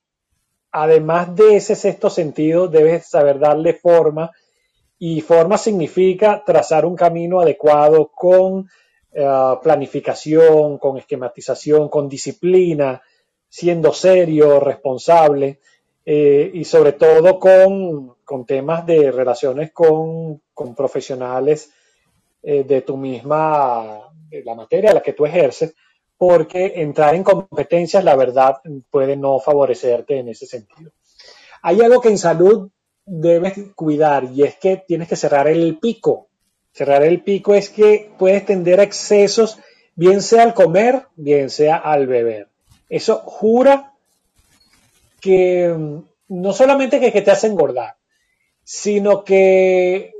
además de ese sexto sentido, debes saber darle forma y forma significa trazar un camino adecuado con eh, planificación, con esquematización, con disciplina, siendo serio, responsable eh, y sobre todo con, temas de relaciones con, profesionales eh, de tu misma, la materia a la que tú ejerces, porque entrar en competencias, la verdad, puede no favorecerte en ese sentido. Hay algo que en salud debes cuidar y es que tienes que cerrar el pico Cerrar el pico es que puedes tender a excesos, bien sea al comer, bien sea al beber. Eso jura que mm, no solamente que, que te hace engordar, sino que,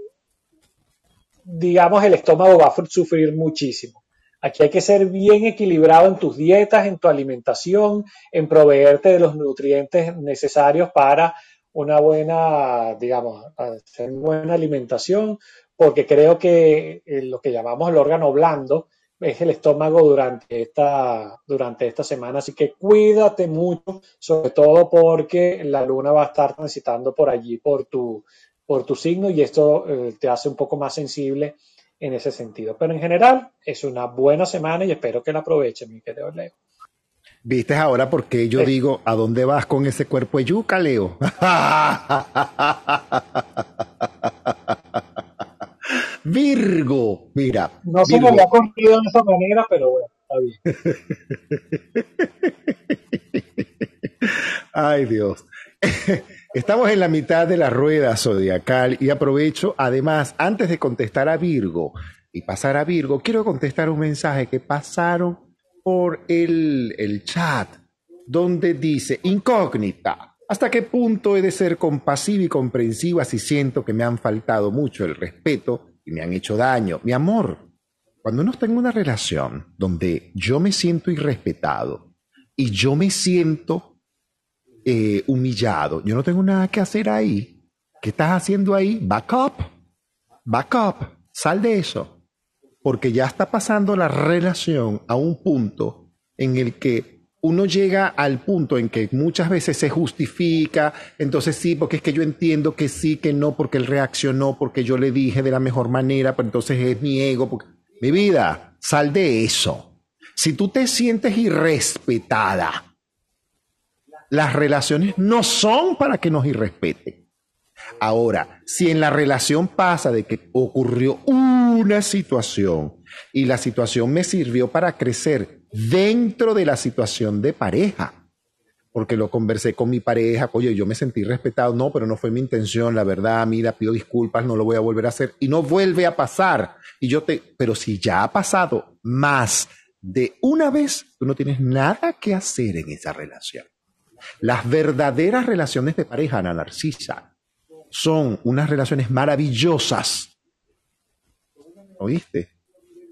digamos, el estómago va a sufrir muchísimo. Aquí hay que ser bien equilibrado en tus dietas, en tu alimentación, en proveerte de los nutrientes necesarios para una buena, digamos, hacer buena alimentación, porque creo que eh, lo que llamamos el órgano blando es el estómago durante esta, durante esta semana. Así que cuídate mucho, sobre todo porque la luna va a estar transitando por allí, por tu, por tu signo, y esto eh, te hace un poco más sensible en ese sentido. Pero en general es una buena semana y espero que la aprovechen, mi querido Leo. ¿Viste ahora por qué yo digo, ¿a dónde vas con ese cuerpo de yuca, Leo? [laughs] Virgo, mira. No me Virgo. había ocurrido de esa manera, pero bueno, está bien. [laughs] Ay, Dios. [laughs] Estamos en la mitad de la rueda zodiacal y aprovecho, además, antes de contestar a Virgo y pasar a Virgo, quiero contestar un mensaje que pasaron por el, el chat, donde dice, incógnita, ¿hasta qué punto he de ser compasiva y comprensiva si siento que me han faltado mucho el respeto y me han hecho daño? Mi amor, cuando uno está en una relación donde yo me siento irrespetado y yo me siento eh, humillado. Yo no tengo nada que hacer ahí. ¿Qué estás haciendo ahí? Back up. Back up. Sal de eso. Porque ya está pasando la relación a un punto en el que uno llega al punto en que muchas veces se justifica, entonces sí, porque es que yo entiendo que sí, que no, porque él reaccionó, porque yo le dije de la mejor manera, pero entonces es mi ego. porque- Mi vida, sal de eso. Si tú te sientes irrespetada, las relaciones no son para que nos irrespeten. Ahora, si en la relación pasa de que ocurrió una situación y la situación me sirvió para crecer dentro de la situación de pareja, porque lo conversé con mi pareja, oye, yo me sentí respetado, no, pero no fue mi intención, la verdad, mira, pido disculpas, no lo voy a volver a hacer y no vuelve a pasar. Y yo te, pero si ya ha pasado más de una vez, tú no tienes nada que hacer en esa relación. Las verdaderas relaciones de pareja, Ana Narcisa, son unas relaciones maravillosas. ¿Oíste?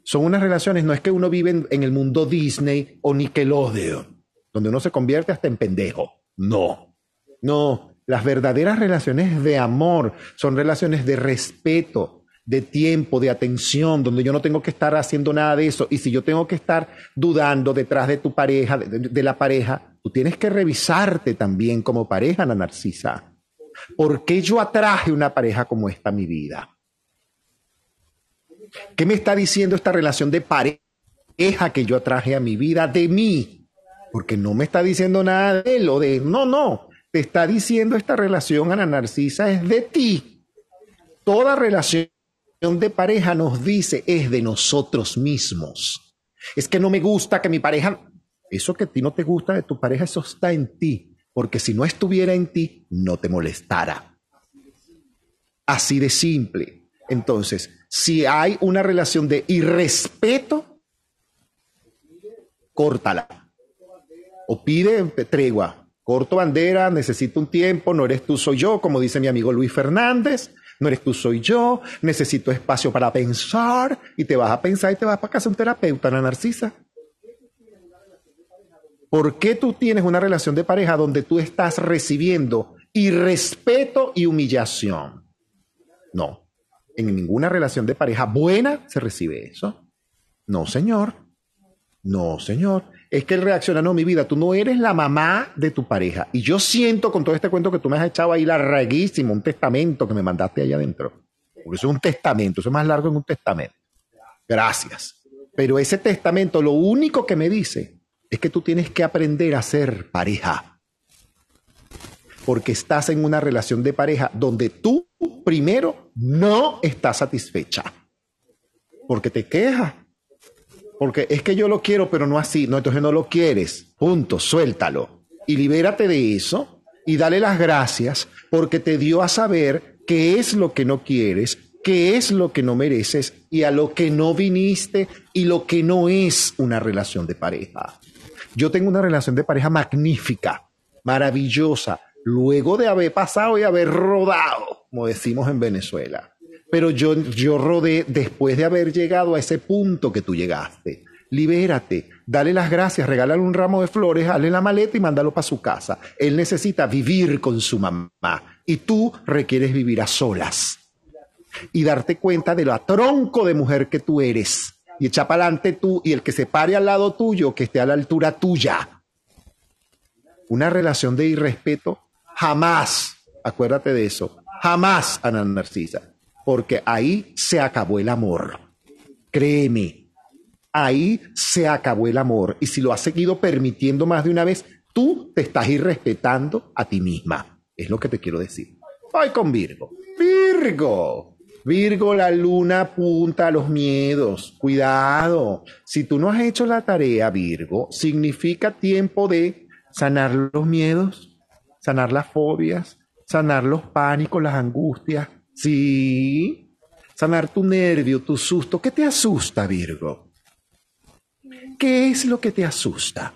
Son unas relaciones, no es que uno vive en, el mundo Disney o Nickelodeon, donde uno se convierte hasta en pendejo. No, no. Las verdaderas relaciones de amor son relaciones de respeto, de tiempo, de atención, donde yo no tengo que estar haciendo nada de eso. Y si yo tengo que estar dudando detrás de tu pareja, de, de la pareja, tú tienes que revisarte también como pareja, Ana Narcisa. ¿Por qué yo atraje una pareja como esta a mi vida? ¿Qué me está diciendo esta relación de pareja que yo atraje a mi vida de mí? Porque no me está diciendo nada de él o de no, no. Te está diciendo esta relación, Ana Narcisa, es de ti. Toda relación de pareja nos dice es de nosotros mismos. Es que no me gusta que mi pareja, eso que a ti no te gusta de tu pareja, eso está en ti. Porque si no estuviera en ti, no te molestara. Así de simple. Entonces, si hay una relación de irrespeto, córtala. O pide tregua. Corto bandera, necesito un tiempo, no eres tú, soy yo, como dice mi amigo Luis Fernández. No eres tú, soy yo. Necesito espacio para pensar. Y te vas a pensar y te vas para casa un terapeuta, Ana Narcisa. ¿Por qué tú tienes una relación de pareja donde tú estás recibiendo irrespeto y humillación? No. En ninguna relación de pareja buena se recibe eso. No, señor. No, señor. Es que él reacciona, no, mi vida, tú no eres la mamá de tu pareja. Y yo siento con todo este cuento que tú me has echado ahí larguísimo, un testamento que me mandaste allá adentro. Porque eso es un testamento, eso es más largo que un testamento. Gracias. Pero ese testamento lo único que me dice es que tú tienes que aprender a ser pareja. Porque estás en una relación de pareja donde tú primero no estás satisfecha. Porque te quejas. Porque es que yo lo quiero, pero no así. No, entonces no lo quieres. Punto, suéltalo. Y libérate de eso y dale las gracias porque te dio a saber qué es lo que no quieres qué es lo que no mereces y a lo que no viniste y lo que no es una relación de pareja. Yo tengo una relación de pareja magnífica, maravillosa, luego de haber pasado y haber rodado, como decimos en Venezuela. Pero yo, yo rodé después de haber llegado a ese punto que tú llegaste. Libérate, dale las gracias, regálale un ramo de flores, dale la maleta y mándalo para su casa. Él necesita vivir con su mamá y tú requieres vivir a solas y darte cuenta de lo tronco de mujer que tú eres y echa para adelante tú y el que se pare al lado tuyo, que esté a la altura tuya. Una relación de irrespeto, jamás, acuérdate de eso, jamás, Ana Narcisa, porque ahí se acabó el amor. Créeme, ahí se acabó el amor. Y si lo has seguido permitiendo más de una vez, tú te estás irrespetando a ti misma. Es lo que te quiero decir. Voy con Virgo. Virgo. Virgo, la luna apunta a los miedos. Cuidado. Si tú no has hecho la tarea, Virgo, significa tiempo de sanar los miedos, sanar las fobias, sanar los pánicos, las angustias. Sí. Sanar tu nervio, tu susto. ¿Qué te asusta, Virgo? ¿Qué es lo que te asusta?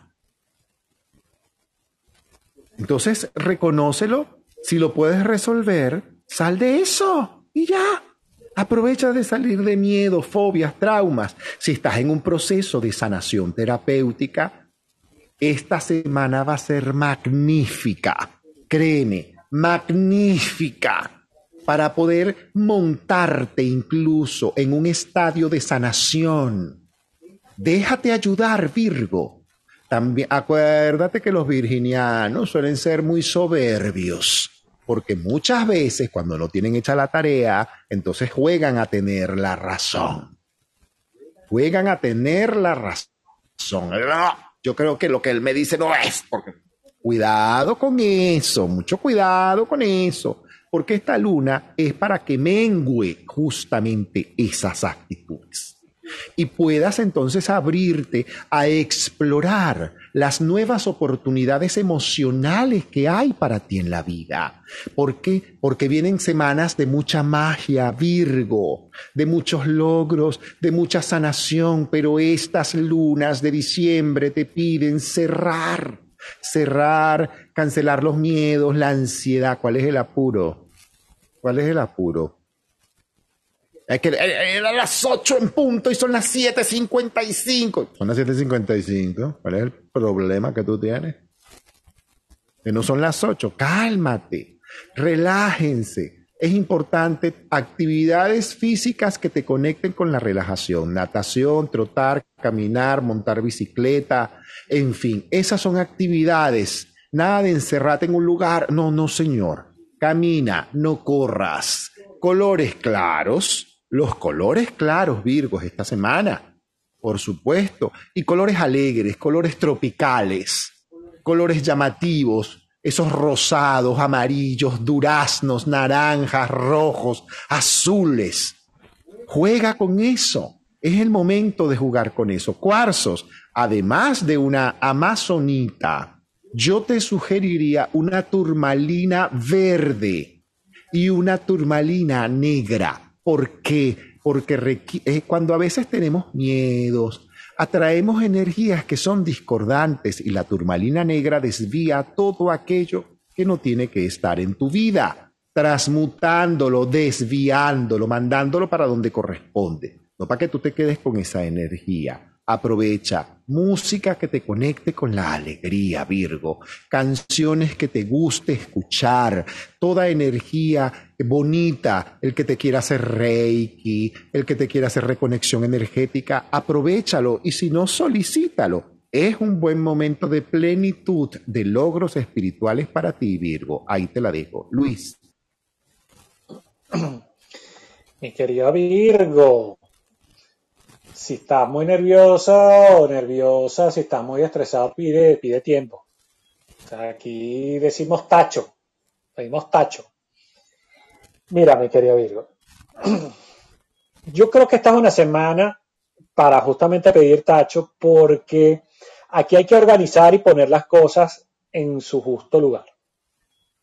Entonces, reconócelo. Si lo puedes resolver, sal de eso y ya. Aprovecha de salir de miedo, fobias, traumas. Si estás en un proceso de sanación terapéutica, esta semana va a ser magnífica. Créeme, magnífica para poder montarte incluso en un estadio de sanación. Déjate ayudar, Virgo. También acuérdate que los virginianos suelen ser muy soberbios porque muchas veces cuando no tienen hecha la tarea, entonces juegan a tener la razón. Juegan a tener la razón. Yo creo que lo que él me dice no es, porque cuidado con eso, mucho cuidado con eso, porque esta luna es para que mengue justamente esas actitudes y puedas entonces abrirte a explorar las nuevas oportunidades emocionales que hay para ti en la vida. ¿Por qué? Porque vienen semanas de mucha magia, Virgo, de muchos logros, de mucha sanación, pero estas lunas de diciembre te piden cerrar, cerrar, cancelar los miedos, la ansiedad. ¿Cuál es el apuro? ¿Cuál es el apuro? Es que era las 8 en punto y son las 7.55. Son las 7.55. ¿Cuál es el problema que tú tienes? Que no son las 8. Cálmate. Relájense. Es importante actividades físicas que te conecten con la relajación. Natación, trotar, caminar, montar bicicleta. En fin, esas son actividades. Nada de encerrarte en un lugar. No, no, señor. Camina, no corras. Colores claros los colores claros, Virgos, esta semana, por supuesto, y colores alegres, colores tropicales, colores llamativos, esos rosados, amarillos, duraznos, naranjas, rojos, azules. Juega con eso. Es el momento de jugar con eso. Cuarzos, además de una amazonita, yo te sugeriría una turmalina verde y una turmalina negra ¿Por qué? Porque eh, cuando a veces tenemos miedos, atraemos energías que son discordantes y la turmalina negra desvía todo aquello que no tiene que estar en tu vida, transmutándolo, desviándolo, mandándolo para donde corresponde, no para que tú te quedes con esa energía. Aprovecha música que te conecte con la alegría, Virgo, canciones que te guste escuchar, toda energía bonita, el que te quiera hacer reiki, el que te quiera hacer reconexión energética, aprovechalo y si no, solicítalo. Es un buen momento de plenitud de logros espirituales para ti, Virgo. Ahí te la dejo. Luis. Mi querido Virgo, si estás muy nerviosa o nerviosa, si estás muy estresado, pide, pide tiempo. aquí decimos tacho, pedimos tacho. Mira, mi querido Virgo, [clears throat] yo creo que esta es una semana para justamente pedir tacho porque aquí hay que organizar y poner las cosas en su justo lugar.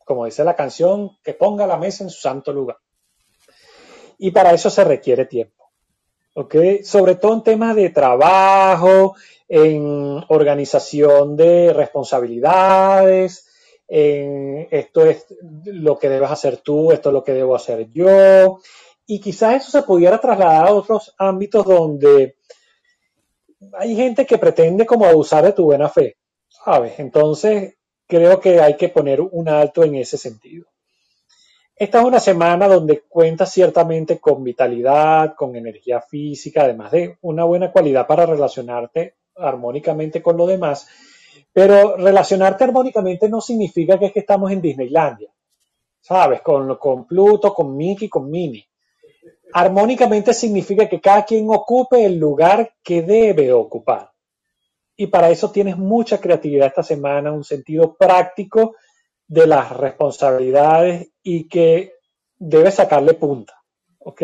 Como dice la canción, que ponga la mesa en su santo lugar. y para eso se requiere tiempo. ¿Ok? Sobre todo en temas de trabajo, en organización de responsabilidades, en esto es lo que debes hacer tú, esto es lo que debo hacer yo. Y quizás eso se pudiera trasladar a otros ámbitos donde hay gente que pretende como abusar de tu buena fe, ¿sabes? Entonces, creo que hay que poner un alto en ese sentido. Esta es una semana donde cuentas ciertamente con vitalidad, con energía física, además de una buena cualidad para relacionarte armónicamente con lo demás. Pero relacionarte armónicamente no significa que es que estamos en Disneylandia, ¿sabes? Con, con Pluto, con Mickey, con Minnie. Armónicamente significa que cada quien ocupe el lugar que debe ocupar. Y para eso tienes mucha creatividad esta semana, un sentido práctico de las responsabilidades y que debes sacarle punta. ¿Ok?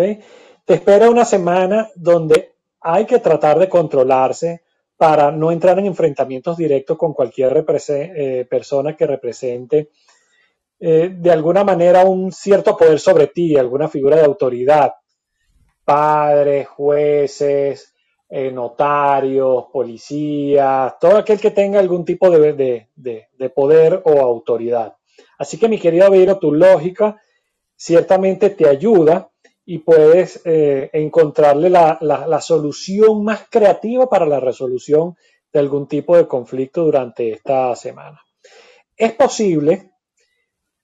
Te espera una semana donde hay que tratar de controlarse para no entrar en enfrentamientos directos con cualquier eh, persona que represente eh, de alguna manera un cierto poder sobre ti, alguna figura de autoridad, padres, jueces, eh, notarios, policías, todo aquel que tenga algún tipo de, poder o autoridad. Así que mi querido Viro, tu lógica ciertamente te ayuda y puedes eh, encontrarle la, la, solución más creativa para la resolución de algún tipo de conflicto durante esta semana. Es posible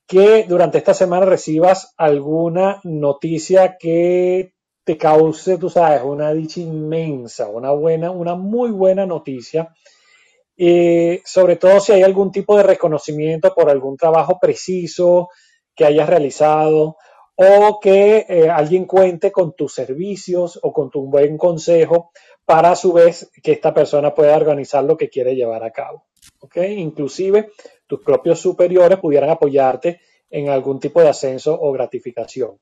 que durante esta semana recibas alguna noticia que te cause, tú sabes, una dicha inmensa, una buena, una muy buena noticia. Eh, sobre todo si hay algún tipo de reconocimiento por algún trabajo preciso que hayas realizado o que eh, alguien cuente con tus servicios o con tu buen consejo para a su vez que esta persona pueda organizar lo que quiere llevar a cabo. ¿okay? Inclusive tus propios superiores pudieran apoyarte en algún tipo de ascenso o gratificación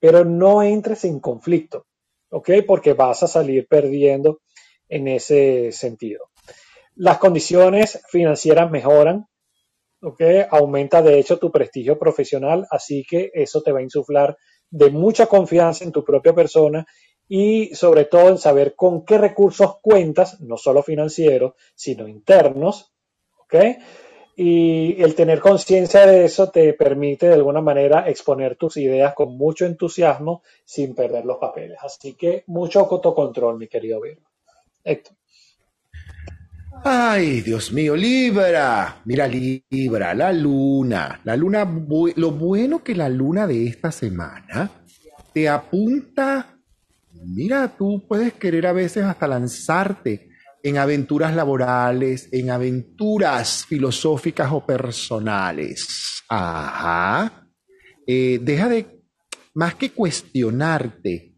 pero no entres en conflicto, ¿ok? Porque vas a salir perdiendo en ese sentido. Las condiciones financieras mejoran, ¿ok? Aumenta de hecho tu prestigio profesional, así que eso te va a insuflar de mucha confianza en tu propia persona y sobre todo en saber con qué recursos cuentas, no solo financieros, sino internos, ¿ok? Y el tener conciencia de eso te permite de alguna manera exponer tus ideas con mucho entusiasmo sin perder los papeles. Así que mucho autocontrol, mi querido Virgo. Héctor. Ay, Dios mío, Libra. Mira, Libra, la luna. La luna, lo bueno que la luna de esta semana te apunta. Mira, tú puedes querer a veces hasta lanzarte en aventuras laborales, en aventuras filosóficas o personales. Ajá. Eh, deja de, más que cuestionarte,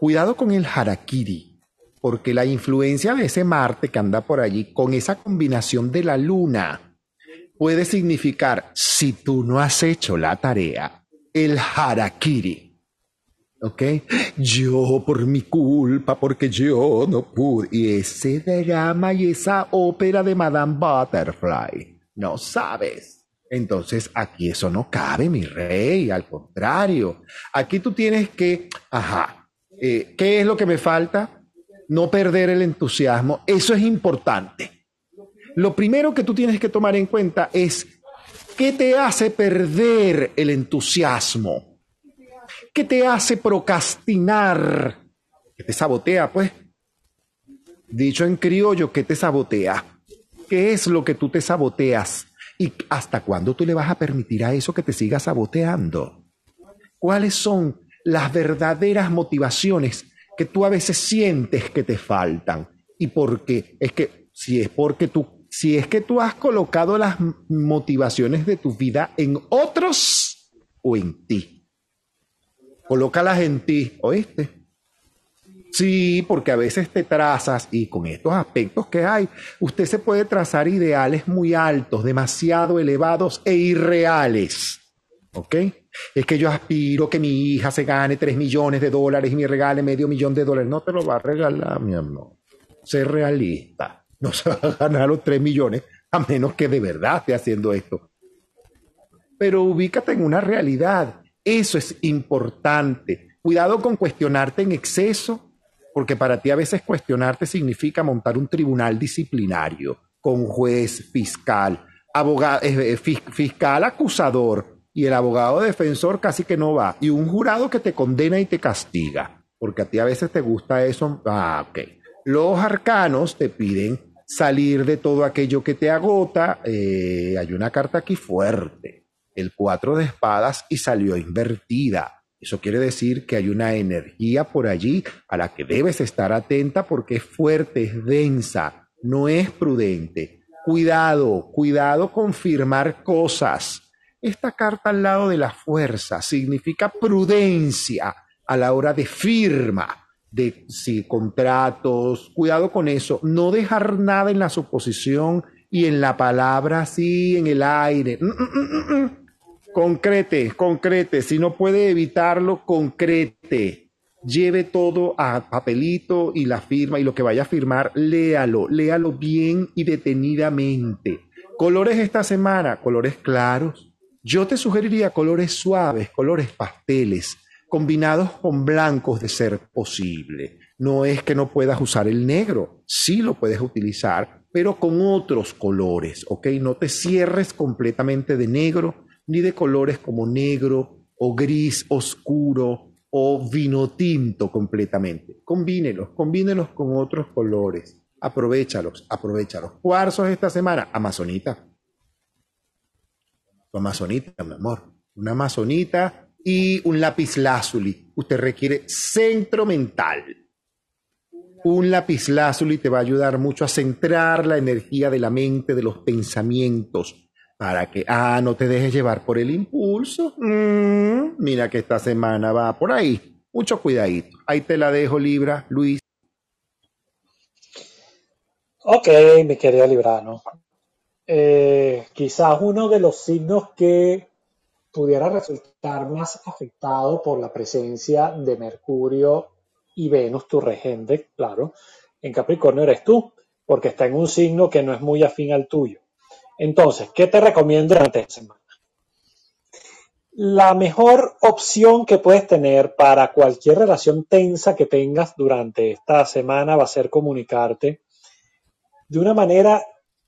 cuidado con el harakiri, porque la influencia de ese Marte que anda por allí, con esa combinación de la luna, puede significar, si tú no has hecho la tarea, el harakiri. ¿Ok? Yo por mi culpa, porque yo no pude. Y ese drama y esa ópera de Madame Butterfly, no sabes. Entonces aquí eso no cabe, mi rey, al contrario. Aquí tú tienes que, ajá, eh, ¿qué es lo que me falta? No perder el entusiasmo. Eso es importante. Lo primero que tú tienes que tomar en cuenta es qué te hace perder el entusiasmo. ¿Qué te hace procrastinar? ¿Qué te sabotea, pues? Dicho en criollo, ¿qué te sabotea? ¿Qué es lo que tú te saboteas? ¿Y hasta cuándo tú le vas a permitir a eso que te siga saboteando? ¿Cuáles son las verdaderas motivaciones que tú a veces sientes que te faltan? ¿Y por qué? Es que si es porque tú, si es que tú has colocado las motivaciones de tu vida en otros o en ti. Colócalas en ti, ¿oíste? Sí, porque a veces te trazas y con estos aspectos que hay, usted se puede trazar ideales muy altos, demasiado elevados e irreales. ¿Ok? Es que yo aspiro que mi hija se gane 3 millones de dólares y me regale medio millón de dólares. No te lo va a regalar, mi amor. Sé realista. No [laughs] se va a ganar los 3 millones a menos que de verdad esté haciendo esto. Pero ubícate en una realidad. Eso es importante. Cuidado con cuestionarte en exceso, porque para ti a veces cuestionarte significa montar un tribunal disciplinario con juez, fiscal, abogado, eh, eh, fiscal acusador y el abogado defensor casi que no va, y un jurado que te condena y te castiga, porque a ti a veces te gusta eso. Ah, ok. Los arcanos te piden salir de todo aquello que te agota. Eh, hay una carta aquí fuerte, el cuatro de espadas y salió invertida. Eso quiere decir que hay una energía por allí a la que debes estar atenta porque es fuerte, es densa, no es prudente. Cuidado, cuidado con firmar cosas. Esta carta al lado de la fuerza significa prudencia a la hora de firma de si contratos, cuidado con eso, no dejar nada en la suposición y en la palabra así, en el aire. Mm, mm, mm, concrete, concrete, si no puede evitarlo, concrete. Lleve todo a papelito y la firma y lo que vaya a firmar, léalo, léalo bien y detenidamente. Colores esta semana, colores claros. Yo te sugeriría colores suaves, colores pasteles combinados con blancos de ser posible. No es que no puedas usar el negro, sí lo puedes utilizar, pero con otros colores, ¿ok? No te cierres completamente de negro ni de colores como negro o gris oscuro o vino tinto completamente. Combínelos, combínelos con otros colores. Aprovechalos, aprovechalos. Cuarzos esta semana, amazonita. amazonita, mi amor. Una amazonita y un lápiz lazuli. Usted requiere centro mental. Un lápiz lazuli te va a ayudar mucho a centrar la energía de la mente, de los pensamientos, para que, ah, no te dejes llevar por el impulso. Mm, mira que esta semana va por ahí. Mucho cuidadito. Ahí te la dejo, Libra, Luis. Ok, mi querido Librano. Eh, quizás uno de los signos que pudiera resultar más afectado por la presencia de Mercurio y Venus, tu regente, claro, en Capricornio eres tú, porque está en un signo que no es muy afín al tuyo. Entonces, ¿qué te recomiendo durante esta semana? La mejor opción que puedes tener para cualquier relación tensa que tengas durante esta semana va a ser comunicarte de una manera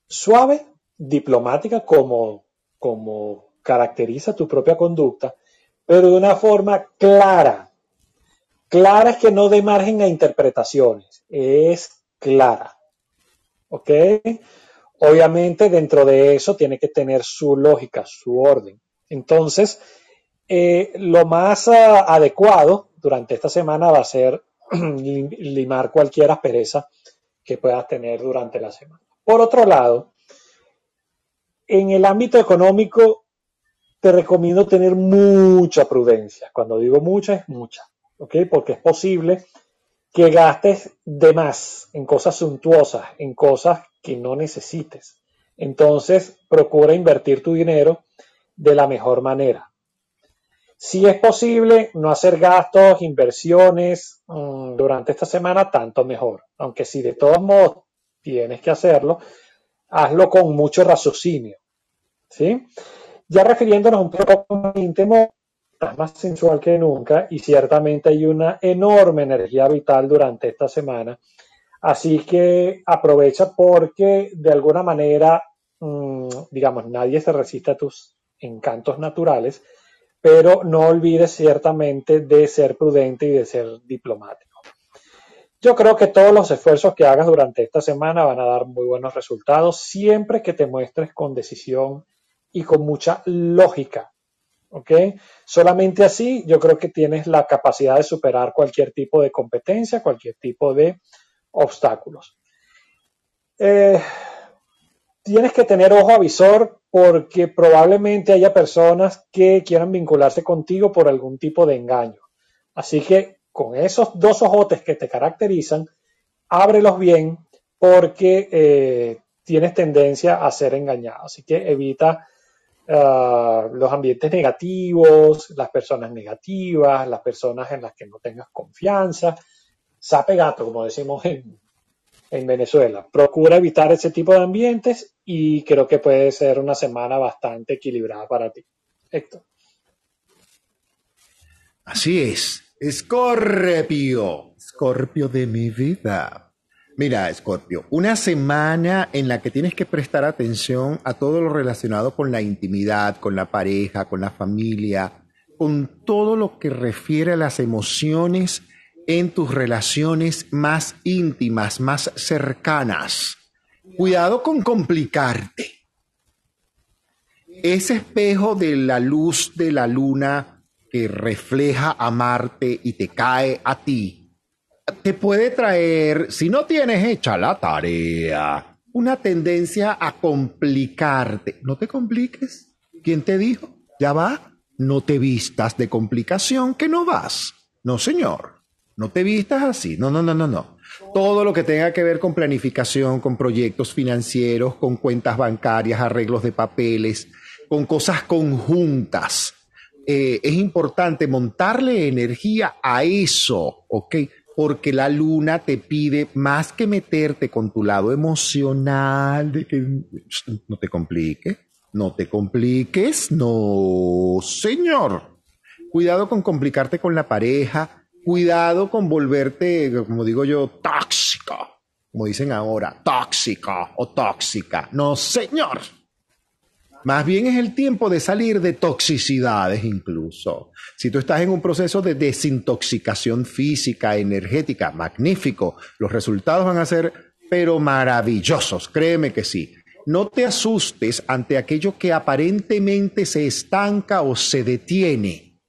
suave, diplomática, como, como caracteriza tu propia conducta, pero de una forma clara. Clara es que no dé margen a interpretaciones, es clara. ¿Ok? Obviamente dentro de eso tiene que tener su lógica, su orden. Entonces, eh, lo más ah, adecuado durante esta semana va a ser [clears throat] limar cualquier aspereza que puedas tener durante la semana. Por otro lado, en el ámbito económico, te recomiendo tener mucha prudencia. Cuando digo mucha, es mucha, ¿ok? Porque es posible que gastes de más en cosas suntuosas, en cosas que no necesites. Entonces, procura invertir tu dinero de la mejor manera. Si es posible no hacer gastos, inversiones mm, durante esta semana, tanto mejor. Aunque si de todos modos tienes que hacerlo, hazlo con mucho raciocinio. ¿Sí? Ya refiriéndonos un poco más íntimo, estás más sensual que nunca y ciertamente hay una enorme energía vital durante esta semana. Así que aprovecha porque de alguna manera, mm, digamos, nadie se resiste a tus encantos naturales, pero no olvides ciertamente de ser prudente y de ser diplomático. Yo creo que todos los esfuerzos que hagas durante esta semana van a dar muy buenos resultados siempre que te muestres con decisión y con mucha lógica. ¿Ok? Solamente así yo creo que tienes la capacidad de superar cualquier tipo de competencia, cualquier tipo de obstáculos. Eh, tienes que tener ojo avisor porque probablemente haya personas que quieran vincularse contigo por algún tipo de engaño. Así que con esos dos ojotes que te caracterizan, ábrelos bien porque eh, tienes tendencia a ser engañado. Así que evita Ah, los ambientes negativos, las personas negativas, las personas en las que no tengas confianza. Sape gato, como decimos en, en Venezuela. Procura evitar ese tipo de ambientes y creo que puede ser una semana bastante equilibrada para ti. Héctor. Así es. Escorpio, Escorpio de mi vida. Mira, Escorpio, una semana en la que tienes que prestar atención a todo lo relacionado con la intimidad, con la pareja, con la familia, con todo lo que refiere a las emociones en tus relaciones más íntimas, más cercanas. Cuidado con complicarte. Ese espejo de la luz de la luna que refleja a Marte y te cae a ti, te puede traer, si no tienes hecha la tarea, una tendencia a complicarte. No te compliques. ¿Quién te dijo? Ya va. No te vistas de complicación que no vas. No, señor. No te vistas así. No, no, no, no, no. Todo lo que tenga que ver con planificación, con proyectos financieros, con cuentas bancarias, arreglos de papeles, con cosas conjuntas. Eh, es importante montarle energía a eso, ¿ok? Porque la luna te pide más que meterte con tu lado emocional, de que no te complique, no te compliques, no, señor. Cuidado con complicarte con la pareja, cuidado con volverte, como digo yo, tóxico, como dicen ahora, tóxico o tóxica. No, señor. Más bien es el tiempo de salir de toxicidades incluso. Si tú estás en un proceso de desintoxicación física, energética, magnífico, los resultados van a ser pero maravillosos, créeme que sí. No te asustes ante aquello que aparentemente se estanca o se detiene.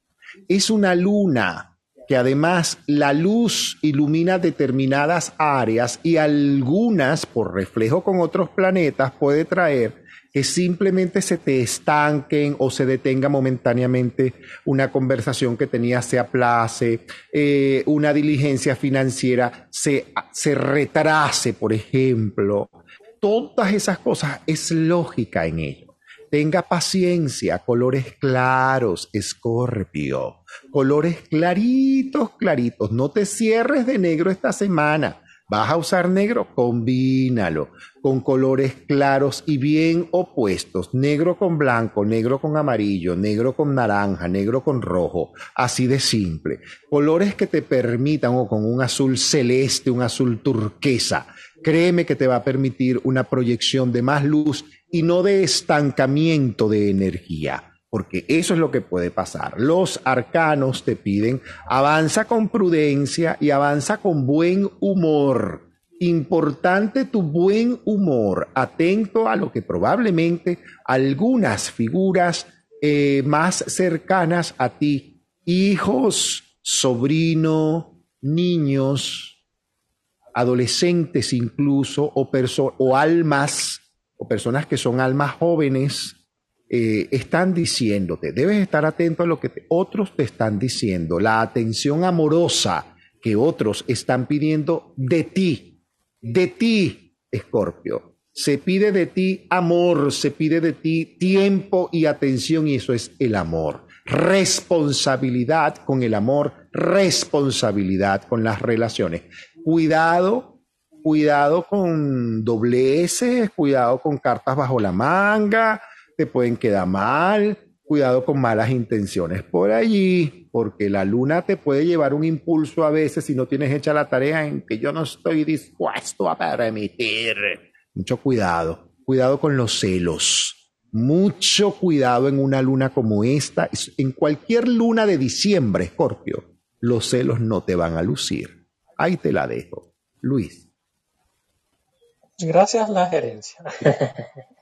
Es una luna que además la luz ilumina determinadas áreas y algunas, por reflejo con otros planetas, puede traer que simplemente se te estanquen o se detenga momentáneamente una conversación que tenías se aplace, eh, una diligencia financiera se, se retrase, por ejemplo. Todas esas cosas es lógica en ello. Tenga paciencia, colores claros, escorpio, colores claritos, claritos. No te cierres de negro esta semana. ¿Vas a usar negro? Combínalo con colores claros y bien opuestos. Negro con blanco, negro con amarillo, negro con naranja, negro con rojo. Así de simple. Colores que te permitan o con un azul celeste, un azul turquesa. Créeme que te va a permitir una proyección de más luz y no de estancamiento de energía porque eso es lo que puede pasar. Los arcanos te piden avanza con prudencia y avanza con buen humor. Importante tu buen humor, atento a lo que probablemente algunas figuras eh, más cercanas a ti, hijos, sobrino, niños, adolescentes incluso, o, o almas, o personas que son almas jóvenes, eh, están diciéndote, debes estar atento a lo que otros te están diciendo, la atención amorosa que otros están pidiendo de ti, de ti, Escorpio. Se pide de ti amor, se pide de ti tiempo y atención y eso es el amor. Responsabilidad con el amor, responsabilidad con las relaciones. Cuidado, cuidado con dobleces, cuidado con cartas bajo la manga, te pueden quedar mal, cuidado con malas intenciones por allí, porque la luna te puede llevar un impulso a veces si no tienes hecha la tarea en que yo no estoy dispuesto a permitir. Mucho cuidado, cuidado con los celos. Mucho cuidado en una luna como esta. En cualquier luna de diciembre, Escorpio, los celos no te van a lucir. Ahí te la dejo. Luis. Gracias la gerencia. [laughs]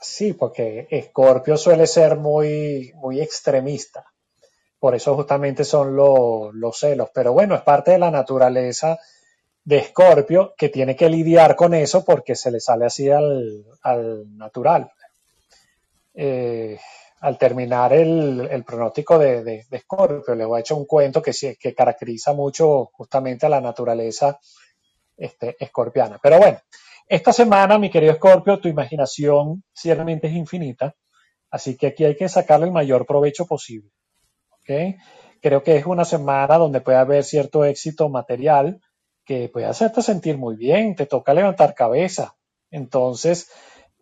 Sí, porque Escorpio suele ser muy, muy extremista. Por eso justamente son los celos. Pero bueno, es parte de la naturaleza de Escorpio que tiene que lidiar con eso porque se le sale así al, natural. Eh, al terminar el, pronóstico de, Escorpio, le voy a echar un cuento que, que caracteriza mucho justamente a la naturaleza este, escorpiana. Pero bueno, esta semana, mi querido Escorpio, tu imaginación ciertamente es infinita, así que aquí hay que sacarle el mayor provecho posible. Creo que es una semana donde puede haber cierto éxito material que puede hacerte sentir muy bien, te toca levantar cabeza. Entonces,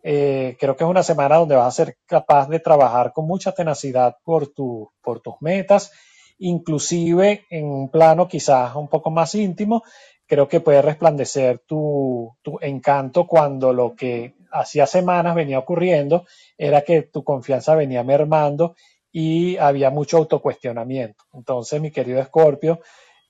Eh, creo que es una semana donde vas a ser capaz de trabajar con mucha tenacidad por, por tus metas, inclusive en un plano quizás un poco más íntimo. Creo que puede resplandecer tu, tu encanto cuando lo que hacía semanas venía ocurriendo era que tu confianza venía mermando y había mucho autocuestionamiento. Entonces, mi querido Escorpio,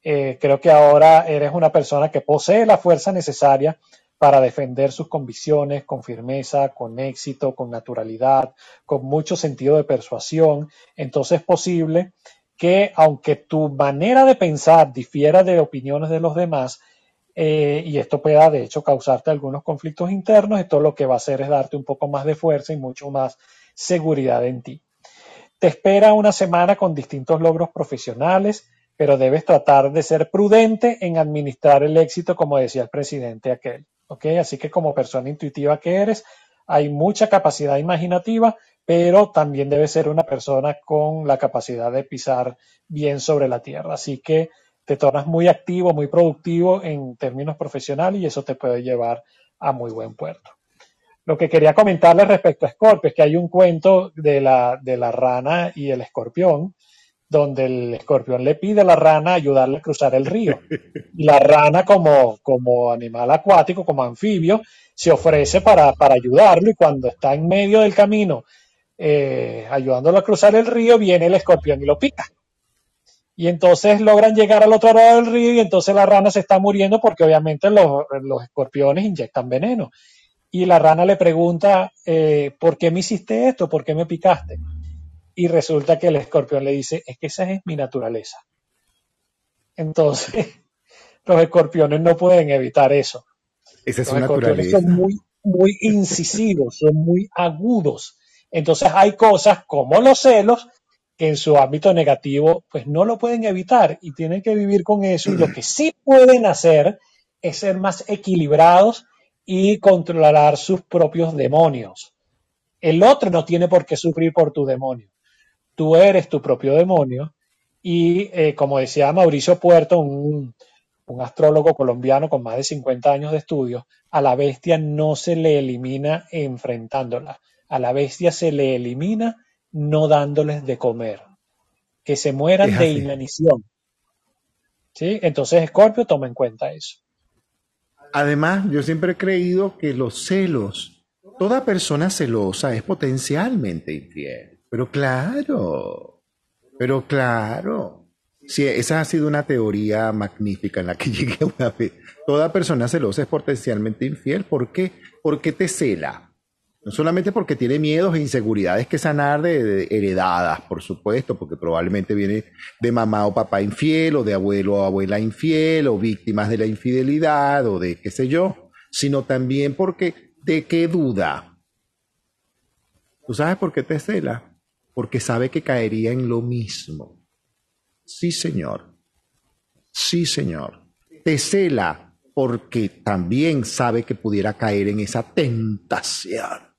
eh, creo que ahora eres una persona que posee la fuerza necesaria para defender sus convicciones con firmeza, con éxito, con naturalidad, con mucho sentido de persuasión. Entonces es posible que aunque tu manera de pensar difiera de opiniones de los demás, eh, y esto pueda de hecho causarte algunos conflictos internos, esto lo que va a hacer es darte un poco más de fuerza y mucho más seguridad en ti. Te espera una semana con distintos logros profesionales, pero debes tratar de ser prudente en administrar el éxito, como decía el presidente aquel. Así que como persona intuitiva que eres, hay mucha capacidad imaginativa, pero también debes ser una persona con la capacidad de pisar bien sobre la tierra. Así que te tornas muy activo, muy productivo en términos profesionales y eso te puede llevar a muy buen puerto. Lo que quería comentarles respecto a Scorpio es que hay un cuento de la, de la rana y el escorpión, donde el escorpión le pide a la rana ayudarle a cruzar el río. Y la rana, como, como animal acuático, como anfibio, se ofrece para, para ayudarlo y cuando está en medio del camino eh, ayudándolo a cruzar el río, viene el escorpión y lo pica. Y entonces logran llegar al otro lado del río y entonces la rana se está muriendo porque obviamente los, los escorpiones inyectan veneno. Y la rana le pregunta, eh, ¿por qué me hiciste esto? ¿Por qué me picaste? Y resulta que el escorpión le dice, es que esa es mi naturaleza. Entonces, [laughs] los escorpiones no pueden evitar eso. Esa es Los escorpiones naturaleza. son muy, muy incisivos, son muy agudos. Entonces hay cosas como los celos que en su ámbito negativo pues no lo pueden evitar y tienen que vivir con eso. Y lo que sí pueden hacer es ser más equilibrados y controlar sus propios demonios. El otro no tiene por qué sufrir por tu demonio. Tú eres tu propio demonio y eh, como decía Mauricio Puerto, un, un astrólogo colombiano con más de 50 años de estudio, a la bestia no se le elimina enfrentándola, a la bestia se le elimina no dándoles de comer, que se mueran Es de así. inanición. ¿Sí? Entonces, Scorpio, toma en cuenta eso. Además, yo siempre he creído que los celos, toda persona celosa es potencialmente infiel. Pero claro, pero claro. Sí, esa ha sido una teoría magnífica en la que [laughs] llegué una vez. Toda persona celosa es potencialmente infiel. ¿Por qué? Porque te cela. No solamente porque tiene miedos e inseguridades que sanar de, de heredadas, por supuesto, porque probablemente viene de mamá o papá infiel, o de abuelo o abuela infiel, o víctimas de la infidelidad, o de qué sé yo, sino también porque de qué duda. ¿Tú sabes por qué te cela? Porque sabe que caería en lo mismo. Sí, señor. Sí, señor. Te cela porque también sabe que pudiera caer en esa tentación.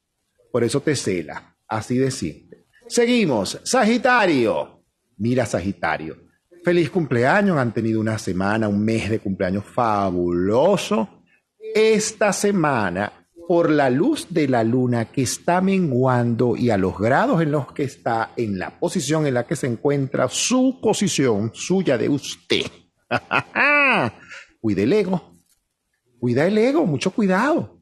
Por eso te cela. Así de simple. Seguimos. Sagitario. Mira, Sagitario. Feliz cumpleaños. Han tenido una semana, un mes de cumpleaños fabuloso. Esta semana, por la luz de la luna que está menguando y a los grados en los que está, en la posición en la que se encuentra, su posición suya de usted. [laughs] Cuide el ego. Cuida el ego, mucho cuidado.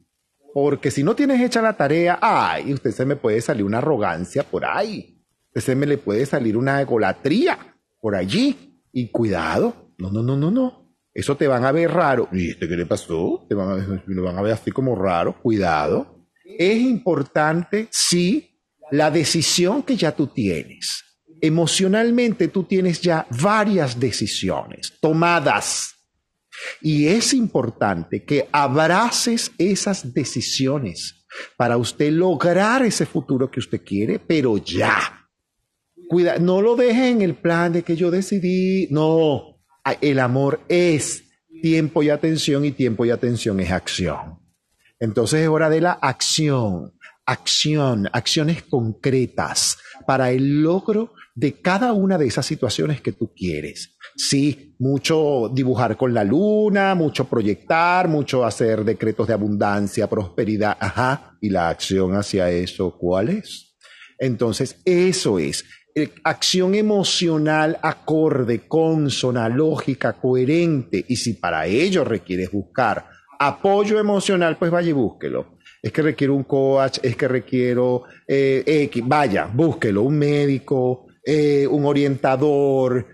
Porque si no tienes hecha la tarea, ay, usted se me puede salir una arrogancia por ahí. Usted se me le puede salir una egolatría por allí. Y cuidado, no, no, no, no, no. Eso te van a ver raro. ¿Y este qué le pasó? Te van a ver, lo van a ver así como raro. Cuidado. Es importante, sí, la decisión que ya tú tienes. Emocionalmente tú tienes ya varias decisiones tomadas. Y es importante que abraces esas decisiones para usted lograr ese futuro que usted quiere, pero ya. Cuida, no lo deje en el plan de que yo decidí. No, el amor es tiempo y atención y tiempo y atención es acción. Entonces es hora de la acción, acción, acciones concretas para el logro de cada una de esas situaciones que tú quieres. Sí, mucho dibujar con la luna, mucho proyectar, mucho hacer decretos de abundancia, prosperidad, ajá, y la acción hacia eso, ¿cuál es? Entonces, eso es acción emocional acorde, consona, lógica, coherente. Y si para ello requieres buscar apoyo emocional, pues vaya y búsquelo. Es que requiero un coach, es que requiero eh, vaya, búsquelo, un médico, eh, un orientador,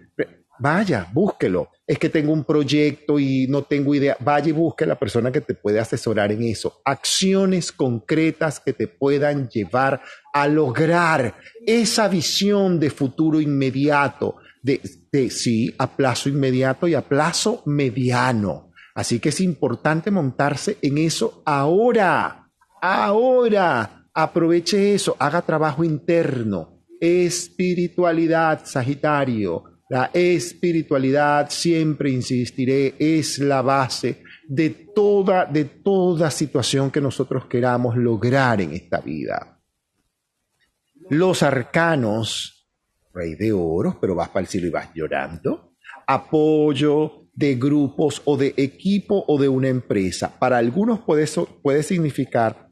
vaya, búsquelo. Es que tengo un proyecto y no tengo idea. Vaya y busque a la persona que te puede asesorar en eso. Acciones concretas que te puedan llevar a lograr esa visión de futuro inmediato, de, de sí, a plazo inmediato y a plazo mediano. Así que es importante montarse en eso ahora, ahora. Aproveche eso, haga trabajo interno espiritualidad, Sagitario. La espiritualidad, siempre insistiré, es la base de toda, de toda situación que nosotros queramos lograr en esta vida. Los arcanos, rey de oros, pero vas para el cielo y vas llorando. Apoyo de grupos o de equipo o de una empresa. Para algunos puede, puede significar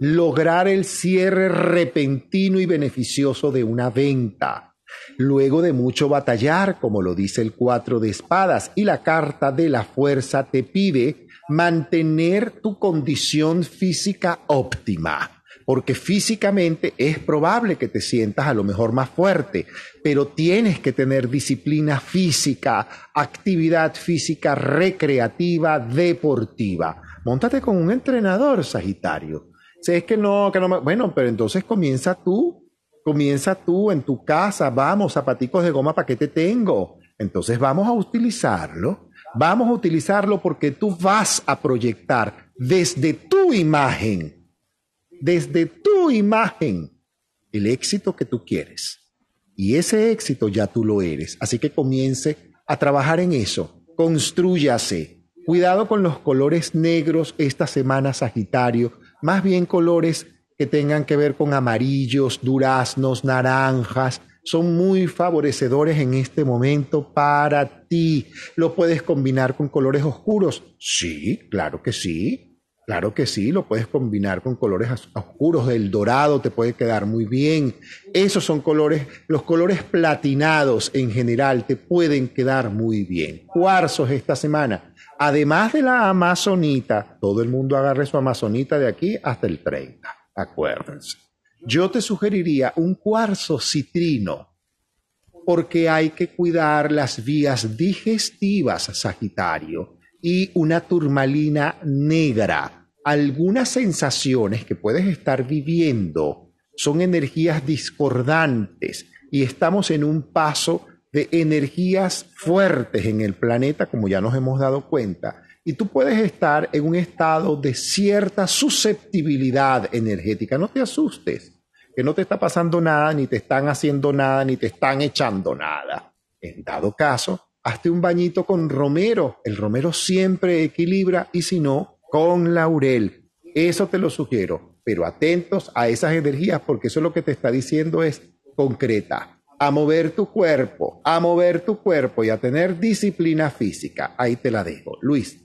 lograr el cierre repentino y beneficioso de una venta. Luego de mucho batallar, como lo dice el cuatro de espadas, y la carta de la fuerza te pide mantener tu condición física óptima, porque físicamente es probable que te sientas a lo mejor más fuerte, pero tienes que tener disciplina física, actividad física recreativa, deportiva. Móntate con un entrenador, Sagitario si es que no, Bueno, pero entonces comienza tú, comienza tú en tu casa, vamos, zapaticos de goma, ¿para qué te tengo? Entonces vamos a utilizarlo, vamos a utilizarlo porque tú vas a proyectar desde tu imagen, desde tu imagen, el éxito que tú quieres. Y ese éxito ya tú lo eres. Así que comience a trabajar en eso. Construyase. Cuidado con los colores negros esta semana, Sagitario más bien colores que tengan que ver con amarillos, duraznos, naranjas, son muy favorecedores en este momento para ti. ¿Lo puedes combinar con colores oscuros? Sí, claro que sí. Claro que sí, lo puedes combinar con colores oscuros. El dorado te puede quedar muy bien. Esos son colores, los colores platinados en general te pueden quedar muy bien. Cuarzos esta semana. Además de la amazonita, todo el mundo agarre su amazonita de aquí hasta el 30, acuérdense. Yo te sugeriría un cuarzo citrino, porque hay que cuidar las vías digestivas, Sagitario, y una turmalina negra. Algunas sensaciones que puedes estar viviendo son energías discordantes y estamos en un paso de energías fuertes en el planeta, como ya nos hemos dado cuenta, y tú puedes estar en un estado de cierta susceptibilidad energética. No te asustes, que no te está pasando nada, ni te están haciendo nada, ni te están echando nada. En dado caso, hazte un bañito con romero. El romero siempre equilibra y si no, con laurel. Eso te lo sugiero, pero atentos a esas energías porque eso lo que te está diciendo es concreta a mover tu cuerpo, a mover tu cuerpo y a tener disciplina física. Ahí te la dejo. Luis.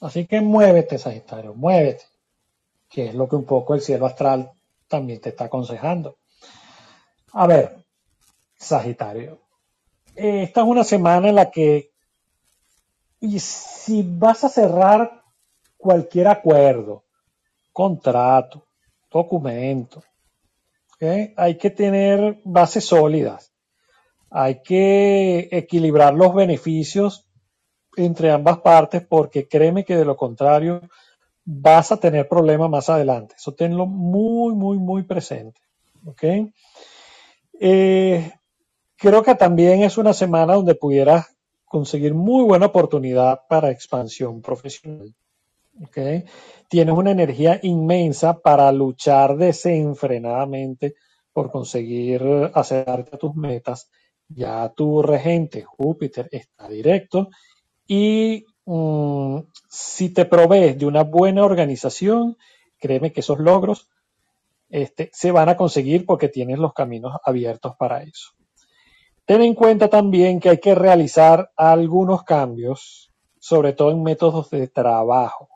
Así que muévete, Sagitario, muévete, que es lo que un poco el cielo astral también te está aconsejando. A ver, Sagitario, esta es una semana en la que, y si vas a cerrar cualquier acuerdo, contrato, documento, hay que tener bases sólidas. Hay que equilibrar los beneficios entre ambas partes porque créeme que de lo contrario vas a tener problemas más adelante. Eso tenlo muy, muy, muy presente. Eh, creo que también es una semana donde pudieras conseguir muy buena oportunidad para expansión profesional. Tienes una energía inmensa para luchar desenfrenadamente por conseguir acercarte a tus metas. Ya tu regente Júpiter está directo y mm, si te provees de una buena organización, créeme que esos logros este, se van a conseguir porque tienes los caminos abiertos para eso. Ten en cuenta también que hay que realizar algunos cambios, sobre todo en métodos de trabajo.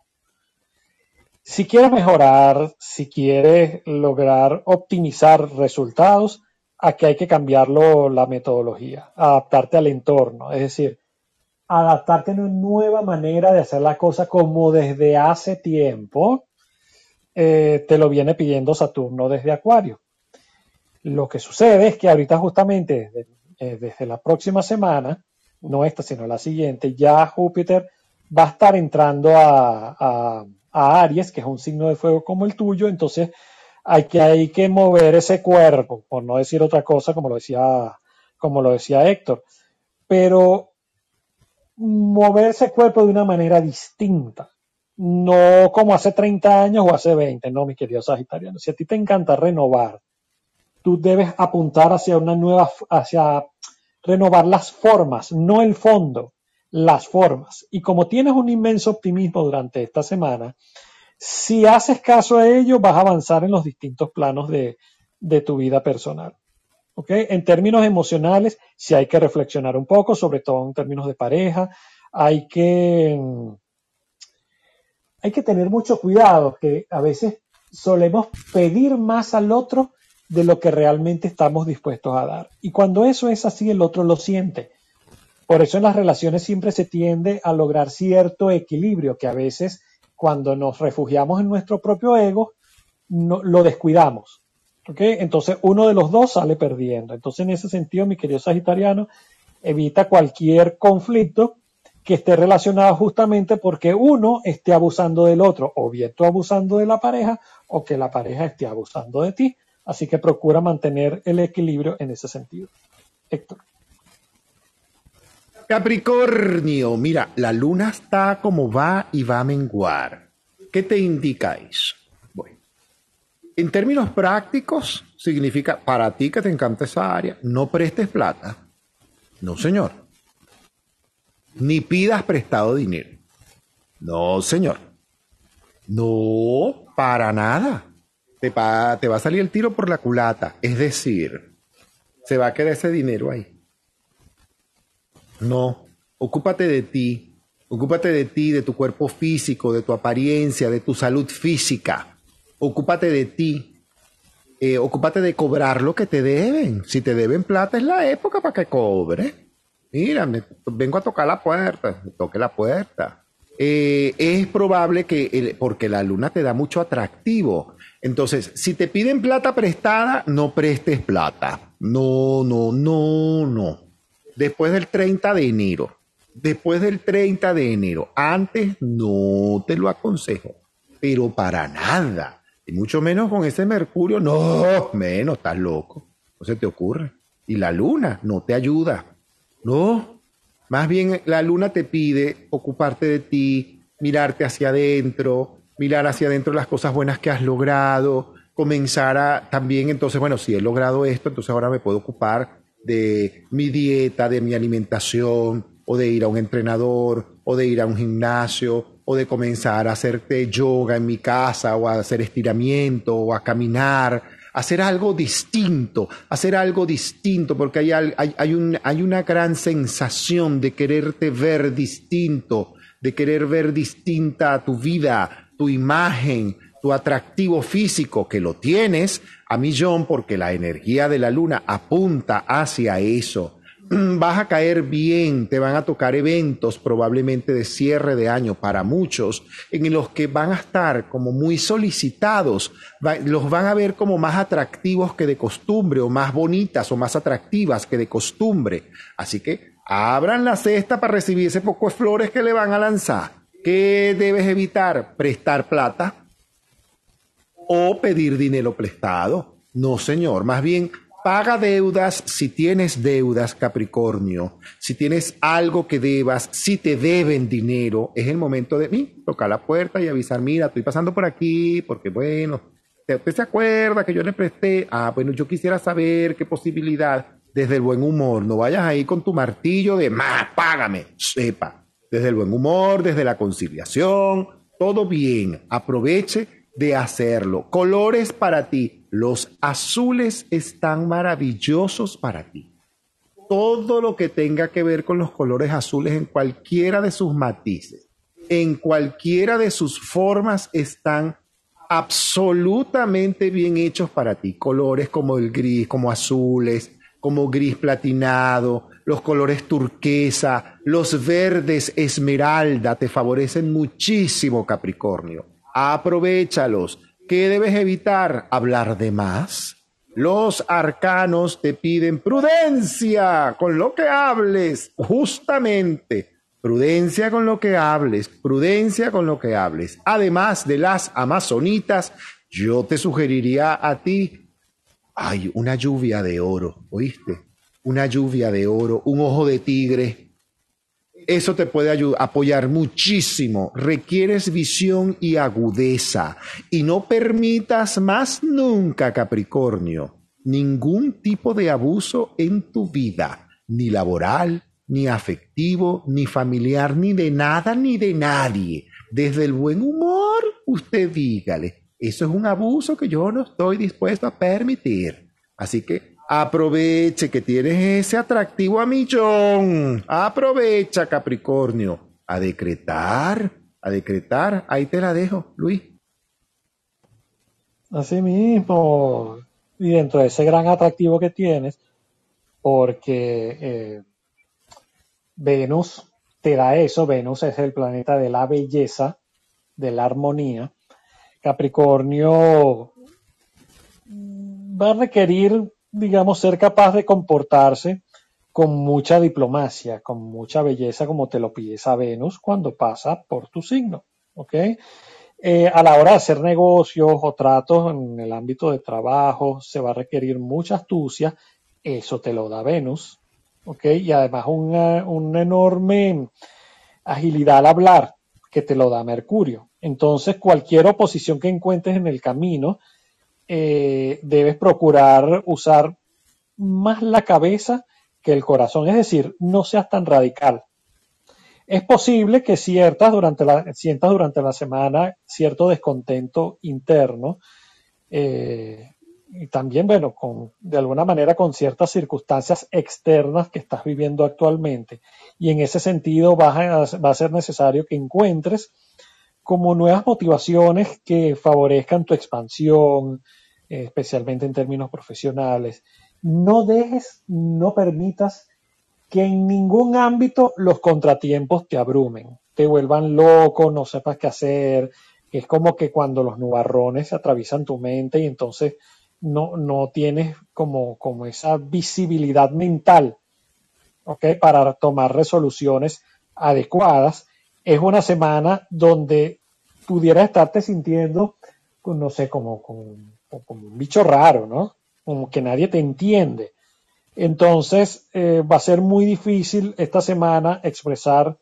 Si quieres mejorar, si quieres lograr optimizar resultados, aquí hay que cambiarlo la metodología, adaptarte al entorno, es decir, adaptarte a una nueva manera de hacer la cosa como desde hace tiempo eh, te lo viene pidiendo Saturno desde Acuario. Lo que sucede es que ahorita justamente desde, eh, desde la próxima semana, no esta sino la siguiente, ya Júpiter va a estar entrando a a Aries, que es un signo de fuego como el tuyo, entonces hay que, hay que mover ese cuerpo, por no decir otra cosa, como lo decía, como lo decía Héctor. Pero mover ese cuerpo de una manera distinta, no como hace 30 años o hace 20, no, mi querido Sagitario. Si a ti te encanta renovar, tú debes apuntar hacia una nueva, hacia renovar las formas, no el fondo las formas. Y como tienes un inmenso optimismo durante esta semana, si haces caso a ello, vas a avanzar en los distintos planos de, tu vida personal. ¿Ok? En términos emocionales, si hay que reflexionar un poco, sobre todo en términos de pareja, hay que, hay que tener mucho cuidado, que a veces solemos pedir más al otro de lo que realmente estamos dispuestos a dar. Y cuando eso es así, el otro lo siente. Por eso en las relaciones siempre se tiende a lograr cierto equilibrio que a veces cuando nos refugiamos en nuestro propio ego no, lo descuidamos. Entonces uno de los dos sale perdiendo. Entonces en ese sentido, mi querido Sagitariano, evita cualquier conflicto que esté relacionado justamente porque uno esté abusando del otro, o bien tú abusando de la pareja, o que la pareja esté abusando de ti. Así que procura mantener el equilibrio en ese sentido. Héctor. Capricornio, mira, la luna está como va y va a menguar. ¿Qué te indicáis? Bueno, en términos prácticos, significa para ti que te encanta esa área, no prestes plata. No, señor. Ni pidas prestado dinero. No, señor. No, para nada. Te, te va a salir el tiro por la culata. Es decir, se va a quedar ese dinero ahí. No, ocúpate de ti, ocúpate de ti, de tu cuerpo físico, de tu apariencia, de tu salud física. Ocúpate de ti. Eh, ocúpate de cobrar lo que te deben. Si te deben plata es la época para que cobre. Mira, vengo a tocar la puerta, toque la puerta. Eh, es probable que, porque la luna te da mucho atractivo. Entonces, si te piden plata prestada, no prestes plata. No, no, no, no después del 30 de enero. Después del 30 de enero. Antes no te lo aconsejo, pero para nada. Y mucho menos con ese Mercurio. No, menos, estás loco. No se te ocurre. Y la luna no te ayuda. No. Más bien la luna te pide ocuparte de ti, mirarte hacia adentro, mirar hacia adentro las cosas buenas que has logrado, comenzar a también entonces, bueno, si he logrado esto, entonces ahora me puedo ocupar de mi dieta, de mi alimentación, o de ir a un entrenador, o de ir a un gimnasio, o de comenzar a hacerte yoga en mi casa, o a hacer estiramiento, o a caminar, hacer algo distinto, hacer algo distinto, porque hay, hay, hay, hay una gran sensación de quererte ver distinto, de querer ver distinta tu vida, tu imagen, tu atractivo físico, que lo tienes a millón porque la energía de la luna apunta hacia eso. [clears throat] Vas a caer bien, te van a tocar eventos probablemente de cierre de año para muchos, en los que van a estar como muy solicitados, los van a ver como más atractivos que de costumbre, o más bonitas o más atractivas que de costumbre. Así que abran la cesta para recibir ese poco de flores que le van a lanzar. ¿Qué debes evitar? Prestar plata, o pedir dinero prestado. No, señor, más bien paga deudas si tienes deudas, Capricornio. Si tienes algo que debas, si te deben dinero, es el momento de mí tocar la puerta y avisar, mira, estoy pasando por aquí porque bueno, ¿usted se acuerda que yo le presté? Ah, bueno, yo quisiera saber qué posibilidad, desde el buen humor, no vayas ahí con tu martillo de más, págame, sepa, desde el buen humor, desde la conciliación, todo bien, aproveche de hacerlo. Colores para ti. Los azules están maravillosos para ti. Todo lo que tenga que ver con los colores azules en cualquiera de sus matices, en cualquiera de sus formas están absolutamente bien hechos para ti. Colores como el gris, como azules, como gris platinado, los colores turquesa, los verdes esmeralda te favorecen muchísimo Capricornio. Aprovechalos. ¿Qué debes evitar? Hablar de más. Los arcanos te piden prudencia con lo que hables, justamente. Prudencia con lo que hables, prudencia con lo que hables. Además de las amazonitas, yo te sugeriría a ti, hay una lluvia de oro, ¿oíste? Una lluvia de oro, un ojo de tigre. Eso te puede apoyar muchísimo. Requieres visión y agudeza. Y no permitas más nunca, Capricornio, ningún tipo de abuso en tu vida, ni laboral, ni afectivo, ni familiar, ni de nada, ni de nadie. Desde el buen humor, usted dígale, eso es un abuso que yo no estoy dispuesto a permitir. Así que aproveche que tienes ese atractivo a. Aprovecha, Capricornio. A decretar, a decretar. Ahí te la dejo, Luis. Así mismo. Y dentro de ese gran atractivo que tienes, porque eh, Venus te da eso, Venus es el planeta de la belleza, de la armonía. Capricornio va a requerir, digamos, ser capaz de comportarse con mucha diplomacia, con mucha belleza, como te lo pides a Venus cuando pasa por tu signo. ¿ok? Eh, a la hora de hacer negocios o tratos en el ámbito de trabajo, se va a requerir mucha astucia. Eso te lo da Venus. ¿ok? Y además una, una enorme agilidad al hablar que te lo da Mercurio. Entonces, cualquier oposición que encuentres en el camino, eh, debes procurar usar más la cabeza que el corazón, es decir, no seas tan radical. Es posible que ciertas durante la, sientas durante la semana cierto descontento interno, eh, y también, bueno, con, de alguna manera con ciertas circunstancias externas que estás viviendo actualmente. Y en ese sentido a, va a ser necesario que encuentres como nuevas motivaciones que favorezcan tu expansión, especialmente en términos profesionales. No dejes, no permitas que en ningún ámbito los contratiempos te abrumen, te vuelvan loco, no sepas qué hacer. Es como que cuando los nubarrones atraviesan tu mente y entonces no, no tienes como, como esa visibilidad mental para tomar resoluciones adecuadas. Es una semana donde pudiera estarte sintiendo, pues, no sé, como, como un bicho raro, ¿no? Como que nadie te entiende. Entonces eh, va a ser muy difícil esta semana expresar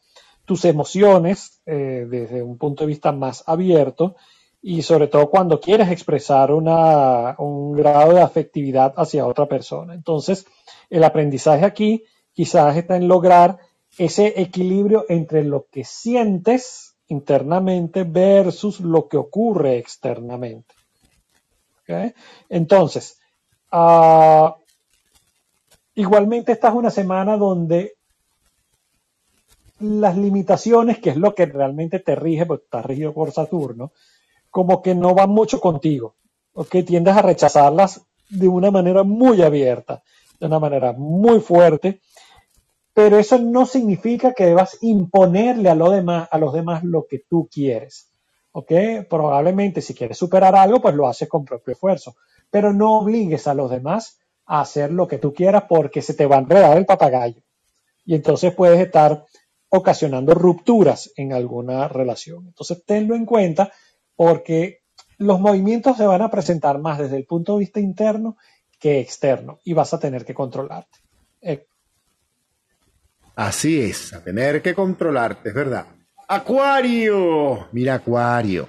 tus emociones eh, desde un punto de vista más abierto y sobre todo cuando quieres expresar una, un grado de afectividad hacia otra persona. Entonces, el aprendizaje aquí quizás está en lograr ese equilibrio entre lo que sientes internamente versus lo que ocurre externamente. Entonces, uh, igualmente esta es una semana donde las limitaciones, que es lo que realmente te rige, porque está regido por Saturno, como que no van mucho contigo, que tiendes a rechazarlas de una manera muy abierta, de una manera muy fuerte, pero eso no significa que debas imponerle a, lo demás, a los demás lo que tú quieres. ¿Ok? Probablemente si quieres superar algo, pues lo haces con propio esfuerzo, pero no obligues a los demás a hacer lo que tú quieras porque se te va a enredar el papagayo. Y entonces puedes estar ocasionando rupturas en alguna relación. Entonces tenlo en cuenta porque los movimientos se van a presentar más desde el punto de vista interno que externo y vas a tener que controlarte. Eh. Así es, a tener que controlarte, es verdad. Acuario, mira Acuario,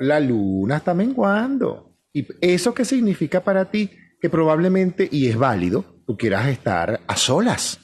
la luna está menguando. ¿Y eso qué significa para ti? Que probablemente, y es válido, tú quieras estar a solas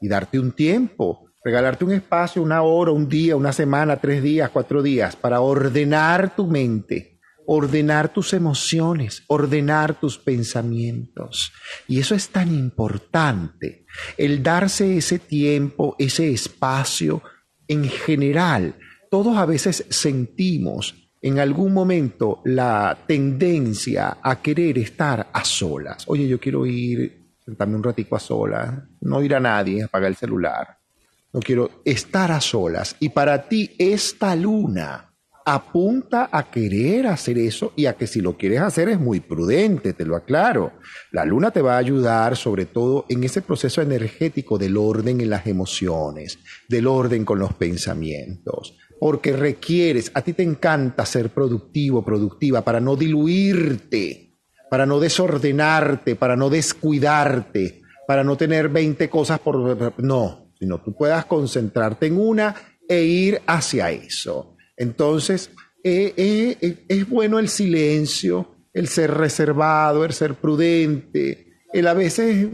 y darte un tiempo regalarte un espacio, una hora, un día, una semana, tres días, cuatro días, para ordenar tu mente, ordenar tus emociones, ordenar tus pensamientos. Y eso es tan importante, el darse ese tiempo, ese espacio en general. Todos a veces sentimos en algún momento la tendencia a querer estar a solas. Oye, yo quiero ir, sentarme un ratico a solas, no ir a nadie, apagar el celular. No quiero estar a solas. Y para ti esta luna apunta a querer hacer eso y a que si lo quieres hacer es muy prudente, te lo aclaro. La luna te va a ayudar sobre todo en ese proceso energético del orden en las emociones, del orden con los pensamientos, porque requieres, a ti te encanta ser productivo, productiva, para no diluirte, para no desordenarte, para no descuidarte, para no tener 20 cosas por... No, sino tú puedas concentrarte en una e ir hacia eso. Entonces, eh, eh, eh, es bueno el silencio, el ser reservado, el ser prudente, el a veces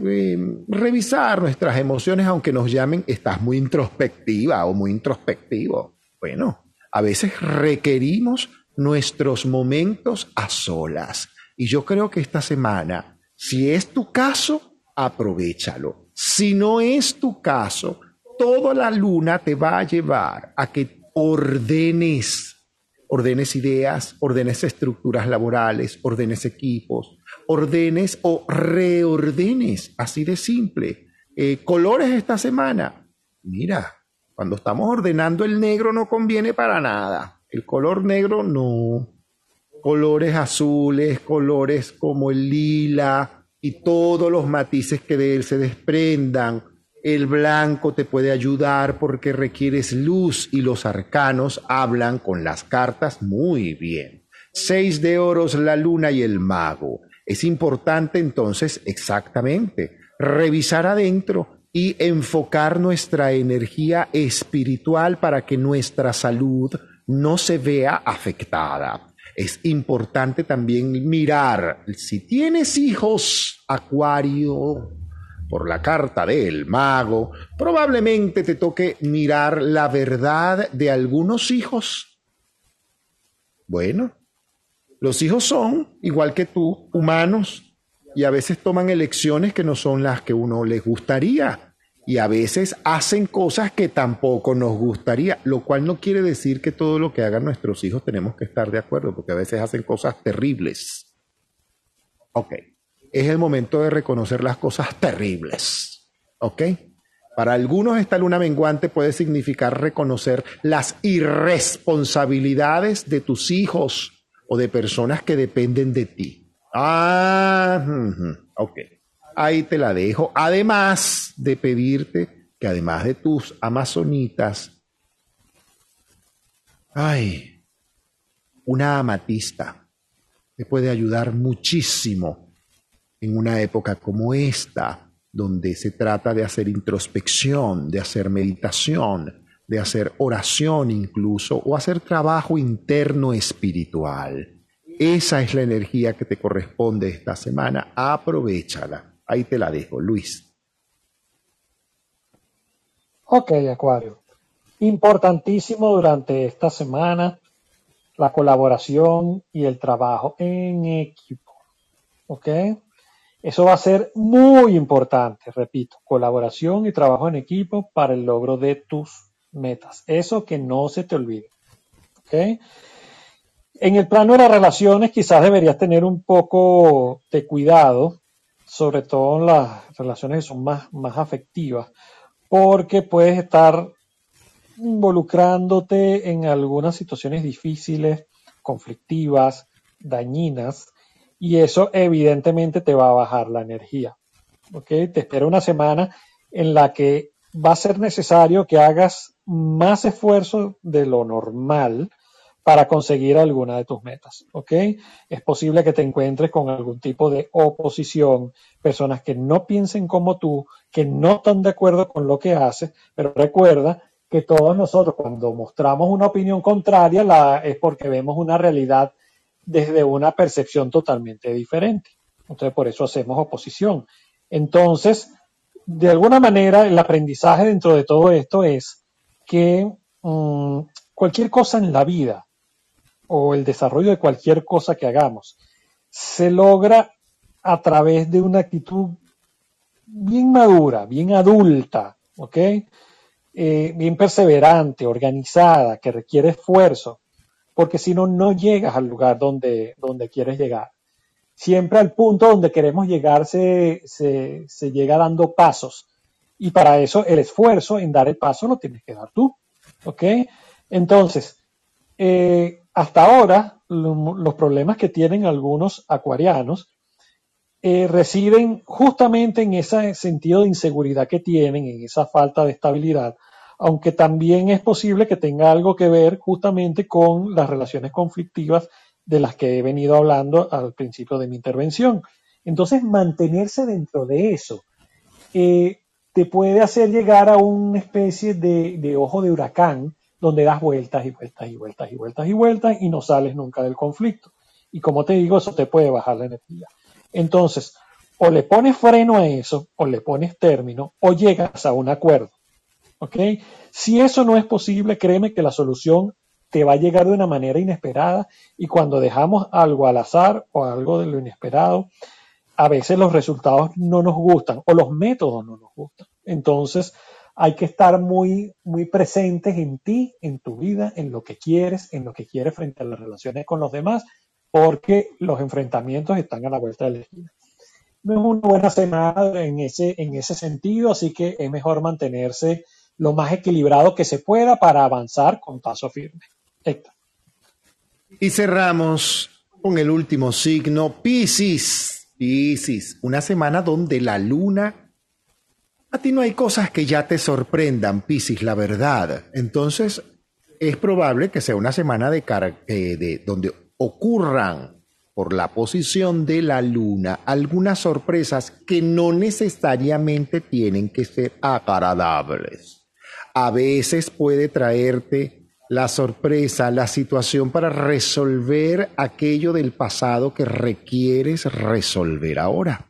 revisar nuestras emociones, aunque nos llamen, estás muy introspectiva o muy introspectivo. Bueno, a veces requerimos nuestros momentos a solas. Y yo creo que esta semana, si es tu caso, aprovechalo. Si no es tu caso, toda la luna te va a llevar a que ordenes, ordenes ideas, ordenes estructuras laborales, ordenes equipos, ordenes o reordenes, así de simple. Eh, colores esta semana. Mira, cuando estamos ordenando el negro no conviene para nada. El color negro no. Colores azules, colores como el lila y todos los matices que de él se desprendan el blanco te puede ayudar porque requieres luz y los arcanos hablan con las cartas muy bien. Seis de oros, la luna y el mago. Es importante entonces exactamente revisar adentro y enfocar nuestra energía espiritual para que nuestra salud no se vea afectada. Es importante también mirar si tienes hijos, Acuario, por la carta del mago, probablemente te toque mirar la verdad de algunos hijos. Bueno, los hijos son, igual que tú, humanos y a veces toman elecciones que no son las que uno les gustaría y a veces hacen cosas que tampoco nos gustaría, lo cual no quiere decir que todo lo que hagan nuestros hijos tenemos que estar de acuerdo, porque a veces hacen cosas terribles. Ok es el momento de reconocer las cosas terribles. ¿Ok? Para algunos esta luna menguante puede significar reconocer las irresponsabilidades de tus hijos o de personas que dependen de ti. Ah, ok. Ahí te la dejo. Además de pedirte que además de tus amazonitas, ay, una amatista te puede ayudar muchísimo en una época como esta, donde se trata de hacer introspección, de hacer meditación, de hacer oración incluso, o hacer trabajo interno espiritual. Esa es la energía que te corresponde esta semana. Aprovechala. Ahí te la dejo, Luis. Ok, Acuario. Importantísimo durante esta semana la colaboración y el trabajo en equipo. ¿Ok? Eso va a ser muy importante, repito, colaboración y trabajo en equipo para el logro de tus metas. Eso que no se te olvide. En el plano de las relaciones quizás deberías tener un poco de cuidado, sobre todo en las relaciones que son más, más afectivas, porque puedes estar involucrándote en algunas situaciones difíciles, conflictivas, dañinas, y eso evidentemente te va a bajar la energía. ¿ok? Te espera una semana en la que va a ser necesario que hagas más esfuerzo de lo normal para conseguir alguna de tus metas. ¿ok? Es posible que te encuentres con algún tipo de oposición, personas que no piensen como tú, que no están de acuerdo con lo que haces, pero recuerda que todos nosotros cuando mostramos una opinión contraria la, es porque vemos una realidad desde una percepción totalmente diferente. Entonces, por eso hacemos oposición. Entonces, de alguna manera, el aprendizaje dentro de todo esto es que mm, cualquier cosa en la vida o el desarrollo de cualquier cosa que hagamos se logra a través de una actitud bien madura, bien adulta, ¿ok? Eh, bien perseverante, organizada, que requiere esfuerzo, porque si no, no llegas al lugar donde, donde quieres llegar. Siempre al punto donde queremos llegar se, se, se llega dando pasos. Y para eso el esfuerzo en dar el paso lo tienes que dar tú. ¿Ok? Entonces, eh, hasta ahora, lo- los problemas que tienen algunos acuarianos eh, residen justamente en ese sentido de inseguridad que tienen, en esa falta de estabilidad, aunque también es posible que tenga algo que ver justamente con las relaciones conflictivas de las que he venido hablando al principio de mi intervención. Entonces, mantenerse dentro de eso eh, te puede hacer llegar a una especie de, de ojo de huracán donde das vueltas y vueltas y vueltas y vueltas y vueltas y no sales nunca del conflicto. Y como te digo, eso te puede bajar la energía. Entonces, o le pones freno a eso, o le pones término, o llegas a un acuerdo. ¿Ok? Si eso no es posible, créeme que la solución te va a llegar de una manera inesperada y cuando dejamos algo al azar o algo de lo inesperado, a veces los resultados no nos gustan o los métodos no nos gustan. Entonces, hay que estar muy, muy presentes en ti, en tu vida, en lo que quieres, en lo que quieres frente a las relaciones con los demás, porque los enfrentamientos están a la vuelta de la esquina. No es una buena semana en ese, en ese sentido, así que es mejor mantenerse lo más equilibrado que se pueda para avanzar con paso firme. Y cerramos con el último signo, Piscis. Piscis, una semana donde la luna... A ti no hay cosas que ya te sorprendan, Piscis, la verdad. Entonces, es probable que sea una semana de, eh, de donde ocurran por la posición de la luna algunas sorpresas que no necesariamente tienen que ser agradables. A veces puede traerte la sorpresa, la situación para resolver aquello del pasado que requieres resolver ahora.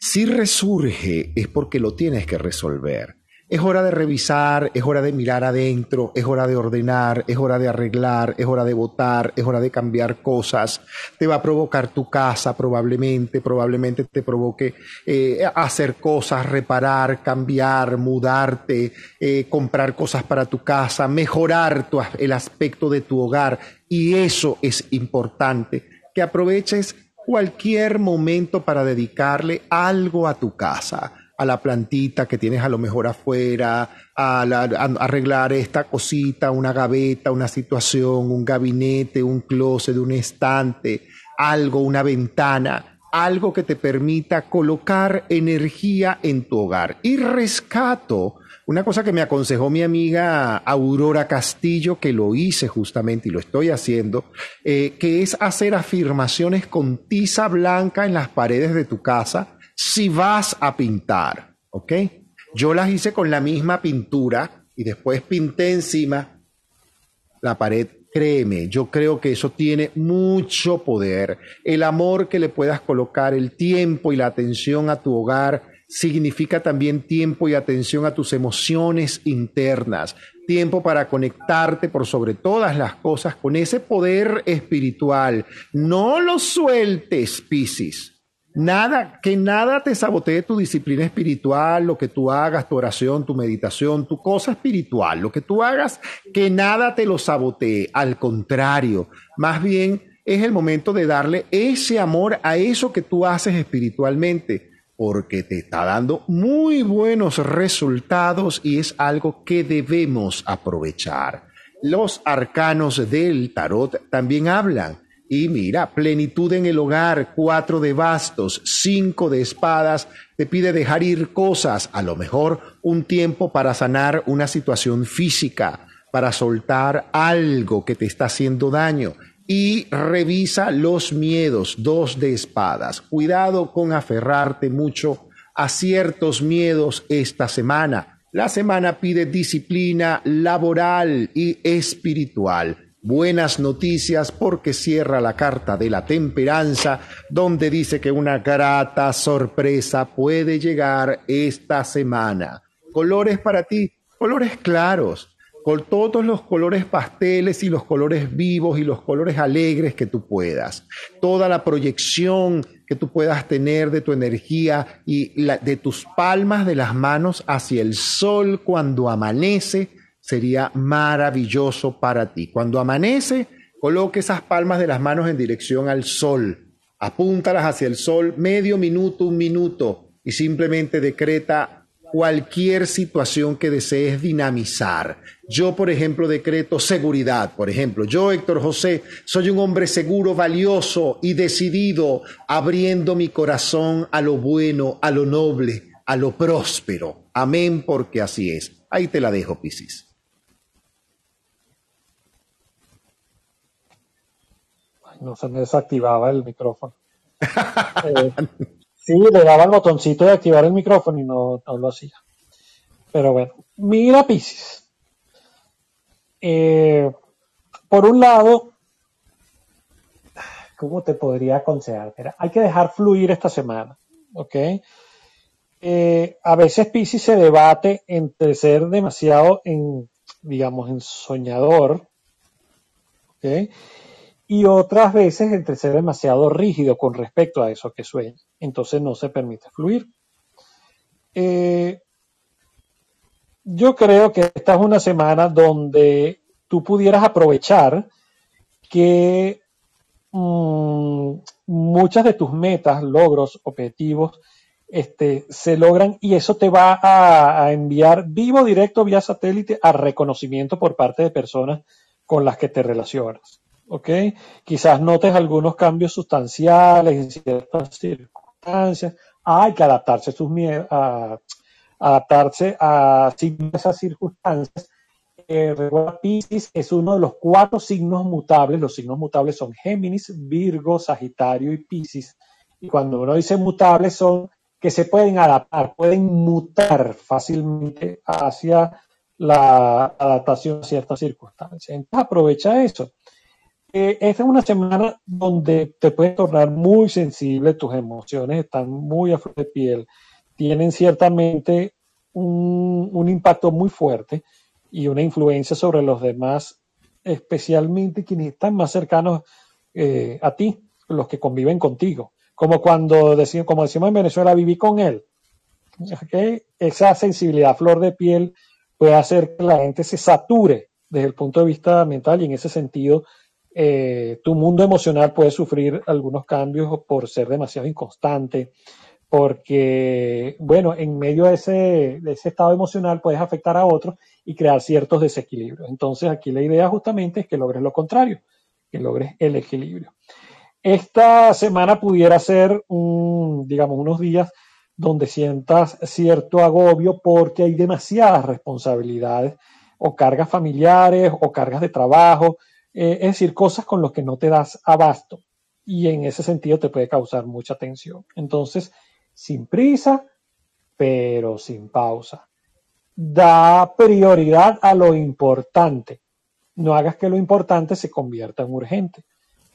Si resurge es porque lo tienes que resolver. Es hora de revisar, es hora de mirar adentro, es hora de ordenar, es hora de arreglar, es hora de votar, es hora de cambiar cosas. Te va a provocar tu casa probablemente, probablemente te provoque eh, hacer cosas, reparar, cambiar, mudarte, eh, comprar cosas para tu casa, mejorar el aspecto de tu hogar. Y eso es importante, que aproveches cualquier momento para dedicarle algo a tu casa a la plantita que tienes a lo mejor afuera, a, la, arreglar esta cosita, una gaveta, una situación, un gabinete, un closet, un estante, algo, una ventana, algo que te permita colocar energía en tu hogar. Y rescato una cosa que me aconsejó mi amiga Aurora Castillo, que lo hice justamente y lo estoy haciendo, eh, que es hacer afirmaciones con tiza blanca en las paredes de tu casa si vas a pintar, ¿ok? Yo las hice con la misma pintura y después pinté encima la pared. Créeme, yo creo que eso tiene mucho poder. El amor que le puedas colocar, el tiempo y la atención a tu hogar significa también tiempo y atención a tus emociones internas, tiempo para conectarte por sobre todas las cosas con ese poder espiritual. No lo sueltes, Piscis. Nada, que nada te sabotee tu disciplina espiritual, lo que tú hagas, tu oración, tu meditación, tu cosa espiritual, lo que tú hagas, que nada te lo sabotee. Al contrario, más bien es el momento de darle ese amor a eso que tú haces espiritualmente, porque te está dando muy buenos resultados y es algo que debemos aprovechar. Los arcanos del tarot también hablan y mira, plenitud en el hogar, cuatro de bastos, cinco de espadas, te pide dejar ir cosas, a lo mejor un tiempo para sanar una situación física, para soltar algo que te está haciendo daño. Y revisa los miedos, dos de espadas. Cuidado con aferrarte mucho a ciertos miedos esta semana. La semana pide disciplina laboral y espiritual. Buenas noticias porque cierra la carta de la temperanza donde dice que una grata sorpresa puede llegar esta semana. Colores para ti, colores claros. con todos los colores pasteles y los colores vivos y los colores alegres que tú puedas. Toda la proyección que tú puedas tener de tu energía y de tus palmas de las manos hacia el sol cuando amanece sería maravilloso para ti. Cuando amanece, coloque esas palmas de las manos en dirección al sol. Apúntalas hacia el sol medio minuto, un minuto y simplemente decreta cualquier situación que desees dinamizar. Yo, por ejemplo, decreto seguridad. Por ejemplo, yo, Héctor José, soy un hombre seguro, valioso y decidido, abriendo mi corazón a lo bueno, a lo noble, a lo próspero. Amén, porque así es. Ahí te la dejo, Piscis. No se me desactivaba el micrófono. Eh, Sí, le daba el botoncito de activar el micrófono y no, lo hacía. Pero bueno, mira Pisces. Eh, por un lado, ¿cómo te podría aconsejar? hay que dejar fluir esta semana, ¿ok? Eh, a veces Pisces se debate entre ser demasiado en, digamos, en soñador, ¿ok? Y otras veces entre ser demasiado rígido con respecto a eso que sueña. Entonces no se permite fluir. Eh, yo creo que esta es una semana donde tú pudieras aprovechar que mm, muchas de tus metas, logros, objetivos, este, se logran y eso te va a, a enviar vivo, directo, vía satélite, a reconocimiento por parte de personas con las que te relacionas. ¿Ok? Quizás notes algunos cambios sustanciales en ciertas circunstancias. Hay que adaptarse a sus adaptarse a esas circunstancias. Eh, es uno de los cuatro signos mutables. Los signos mutables son Géminis, Virgo, Sagitario y Pisces. Y cuando uno dice mutables son que se pueden adaptar, pueden mutar fácilmente hacia la adaptación a ciertas circunstancias. Entonces aprovecha eso. Eh, esta es una semana donde te puedes tornar muy sensible, tus emociones están muy a flor de piel, tienen ciertamente un, impacto muy fuerte y una influencia sobre los demás, especialmente quienes están más cercanos eh, a ti, los que conviven contigo. Como cuando decimos, como decimos en Venezuela, viví con él. Esa sensibilidad a flor de piel puede hacer que la gente se sature desde el punto de vista mental y en ese sentido eh, tu mundo emocional puede sufrir algunos cambios por ser demasiado inconstante, porque, bueno, en medio de ese, estado emocional puedes afectar a otros y crear ciertos desequilibrios. Entonces, aquí la idea justamente es que logres lo contrario, que logres el equilibrio. Esta semana pudiera ser, un, digamos, unos días donde sientas cierto agobio porque hay demasiadas responsabilidades o cargas familiares o cargas de trabajo eh, es decir, cosas con las que no te das abasto y en ese sentido te puede causar mucha tensión. Entonces, sin prisa, pero sin pausa. Da prioridad a lo importante. No hagas que lo importante se convierta en urgente.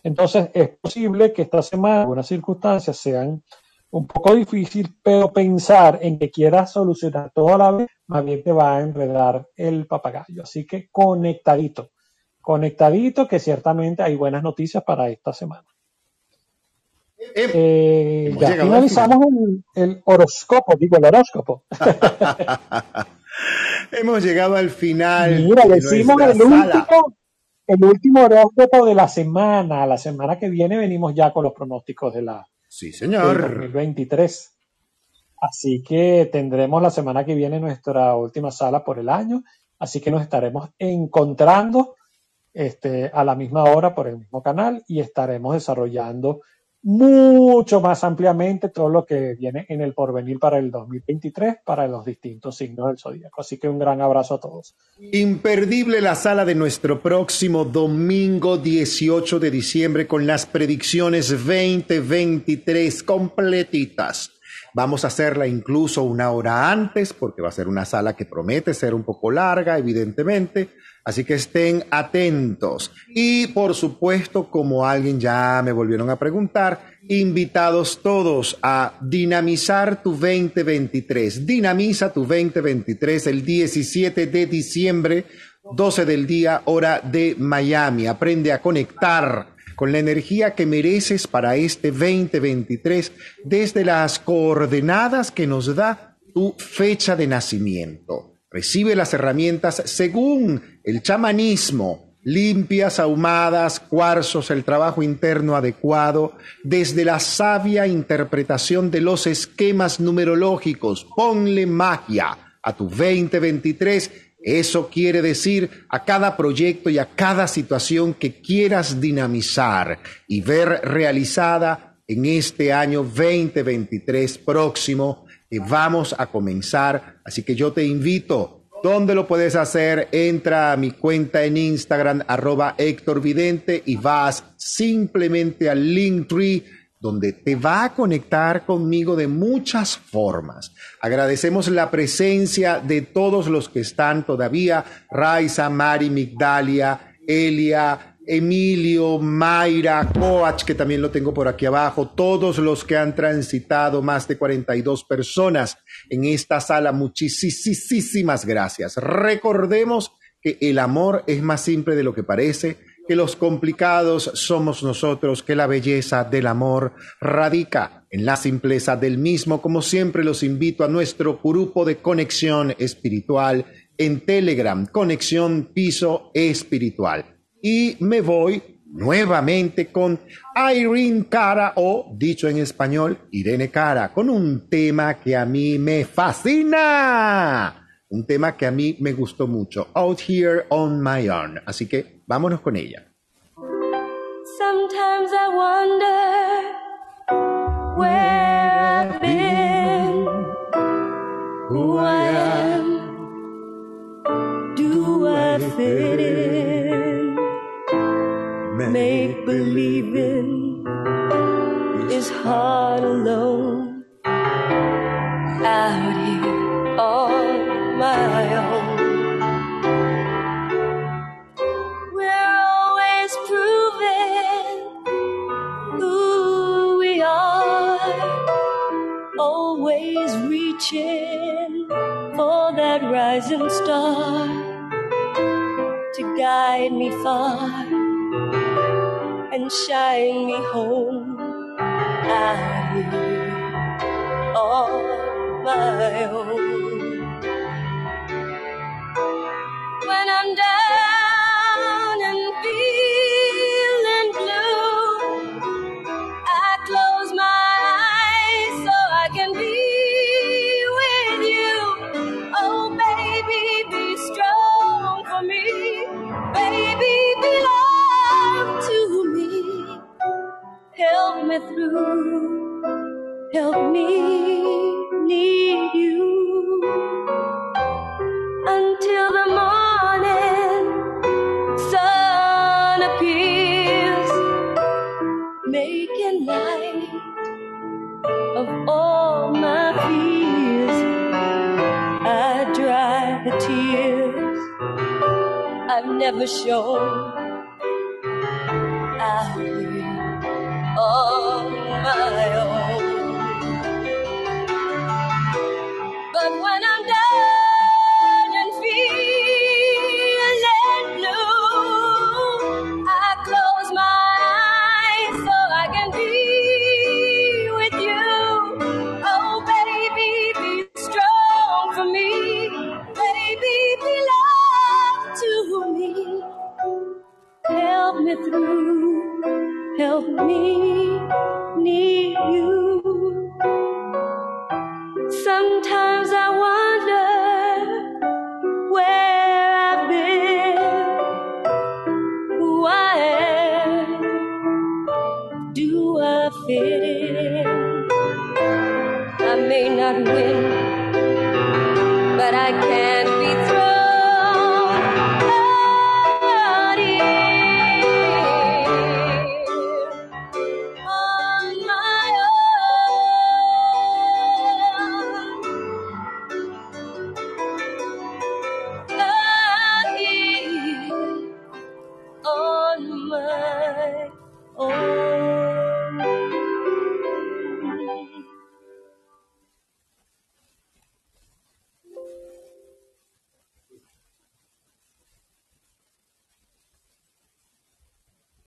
Entonces, es posible que esta semana algunas circunstancias sean un poco difícil, pero pensar en que quieras solucionar todo a la vez, más bien te va a enredar el papagayo. Así que conectadito conectadito, que ciertamente hay buenas noticias para esta semana. Eh, ya finalizamos el, horóscopo, digo el horóscopo. [laughs] Hemos llegado al final. Mira, decimos el último, el último horóscopo de la semana. La semana que viene venimos ya con los pronósticos de la sí, señor. 2023. Así que tendremos la semana que viene nuestra última sala por el año. Así que nos estaremos encontrando este, a la misma hora por el mismo canal y estaremos desarrollando mucho más ampliamente todo lo que viene en el porvenir para el 2023 para los distintos signos del zodíaco. Así que un gran abrazo a todos. Imperdible la sala de nuestro próximo domingo 18 de diciembre con las predicciones 2023 completitas. Vamos a hacerla incluso una hora antes, porque va a ser una sala que promete ser un poco larga, evidentemente. Así que estén atentos. Y por supuesto, como alguien ya me volvieron a preguntar, invitados todos a dinamizar tu 2023. Dinamiza tu 2023 el 17 de diciembre, 12 del día, hora de Miami. Aprende a conectar con la energía que mereces para este 2023 desde las coordenadas que nos da tu fecha de nacimiento. Recibe las herramientas según el chamanismo, limpias, ahumadas, cuarzos, el trabajo interno adecuado, desde la sabia interpretación de los esquemas numerológicos. Ponle magia a tu 2023 eso quiere decir a cada proyecto y a cada situación que quieras dinamizar y ver realizada en este año 2023 próximo que vamos a comenzar. Así que yo te invito. ¿Dónde lo puedes hacer? Entra a mi cuenta en Instagram, arroba Héctor Vidente, y vas simplemente al Linktree donde te va a conectar conmigo de muchas formas. Agradecemos la presencia de todos los que están todavía, Raiza, Mari, Migdalia, Elia, Emilio, Mayra, Coach, que también lo tengo por aquí abajo, todos los que han transitado, más de 42 personas en esta sala, muchísimas gracias. Recordemos que el amor es más simple de lo que parece que los complicados somos nosotros, que la belleza del amor radica en la simpleza del mismo. Como siempre los invito a nuestro grupo de conexión espiritual en Telegram, Conexión Piso Espiritual. Y me voy nuevamente con Irene Cara o, dicho en español, Irene Cara, con un tema que a mí me fascina. Un tema que a mí me gustó mucho, Out Here on My Own. Así que Vámonos con ella. Sometimes I wonder where I've been, who I am, do I fit in? Make believing is hard alone. Out here on my own. We're always proving who we are, always reaching for that rising star to guide me far and shine me home out here on my own. When I'm down Help me need you until the morning sun appears, making light of all my fears. I dry the tears I've never shown out here on my own.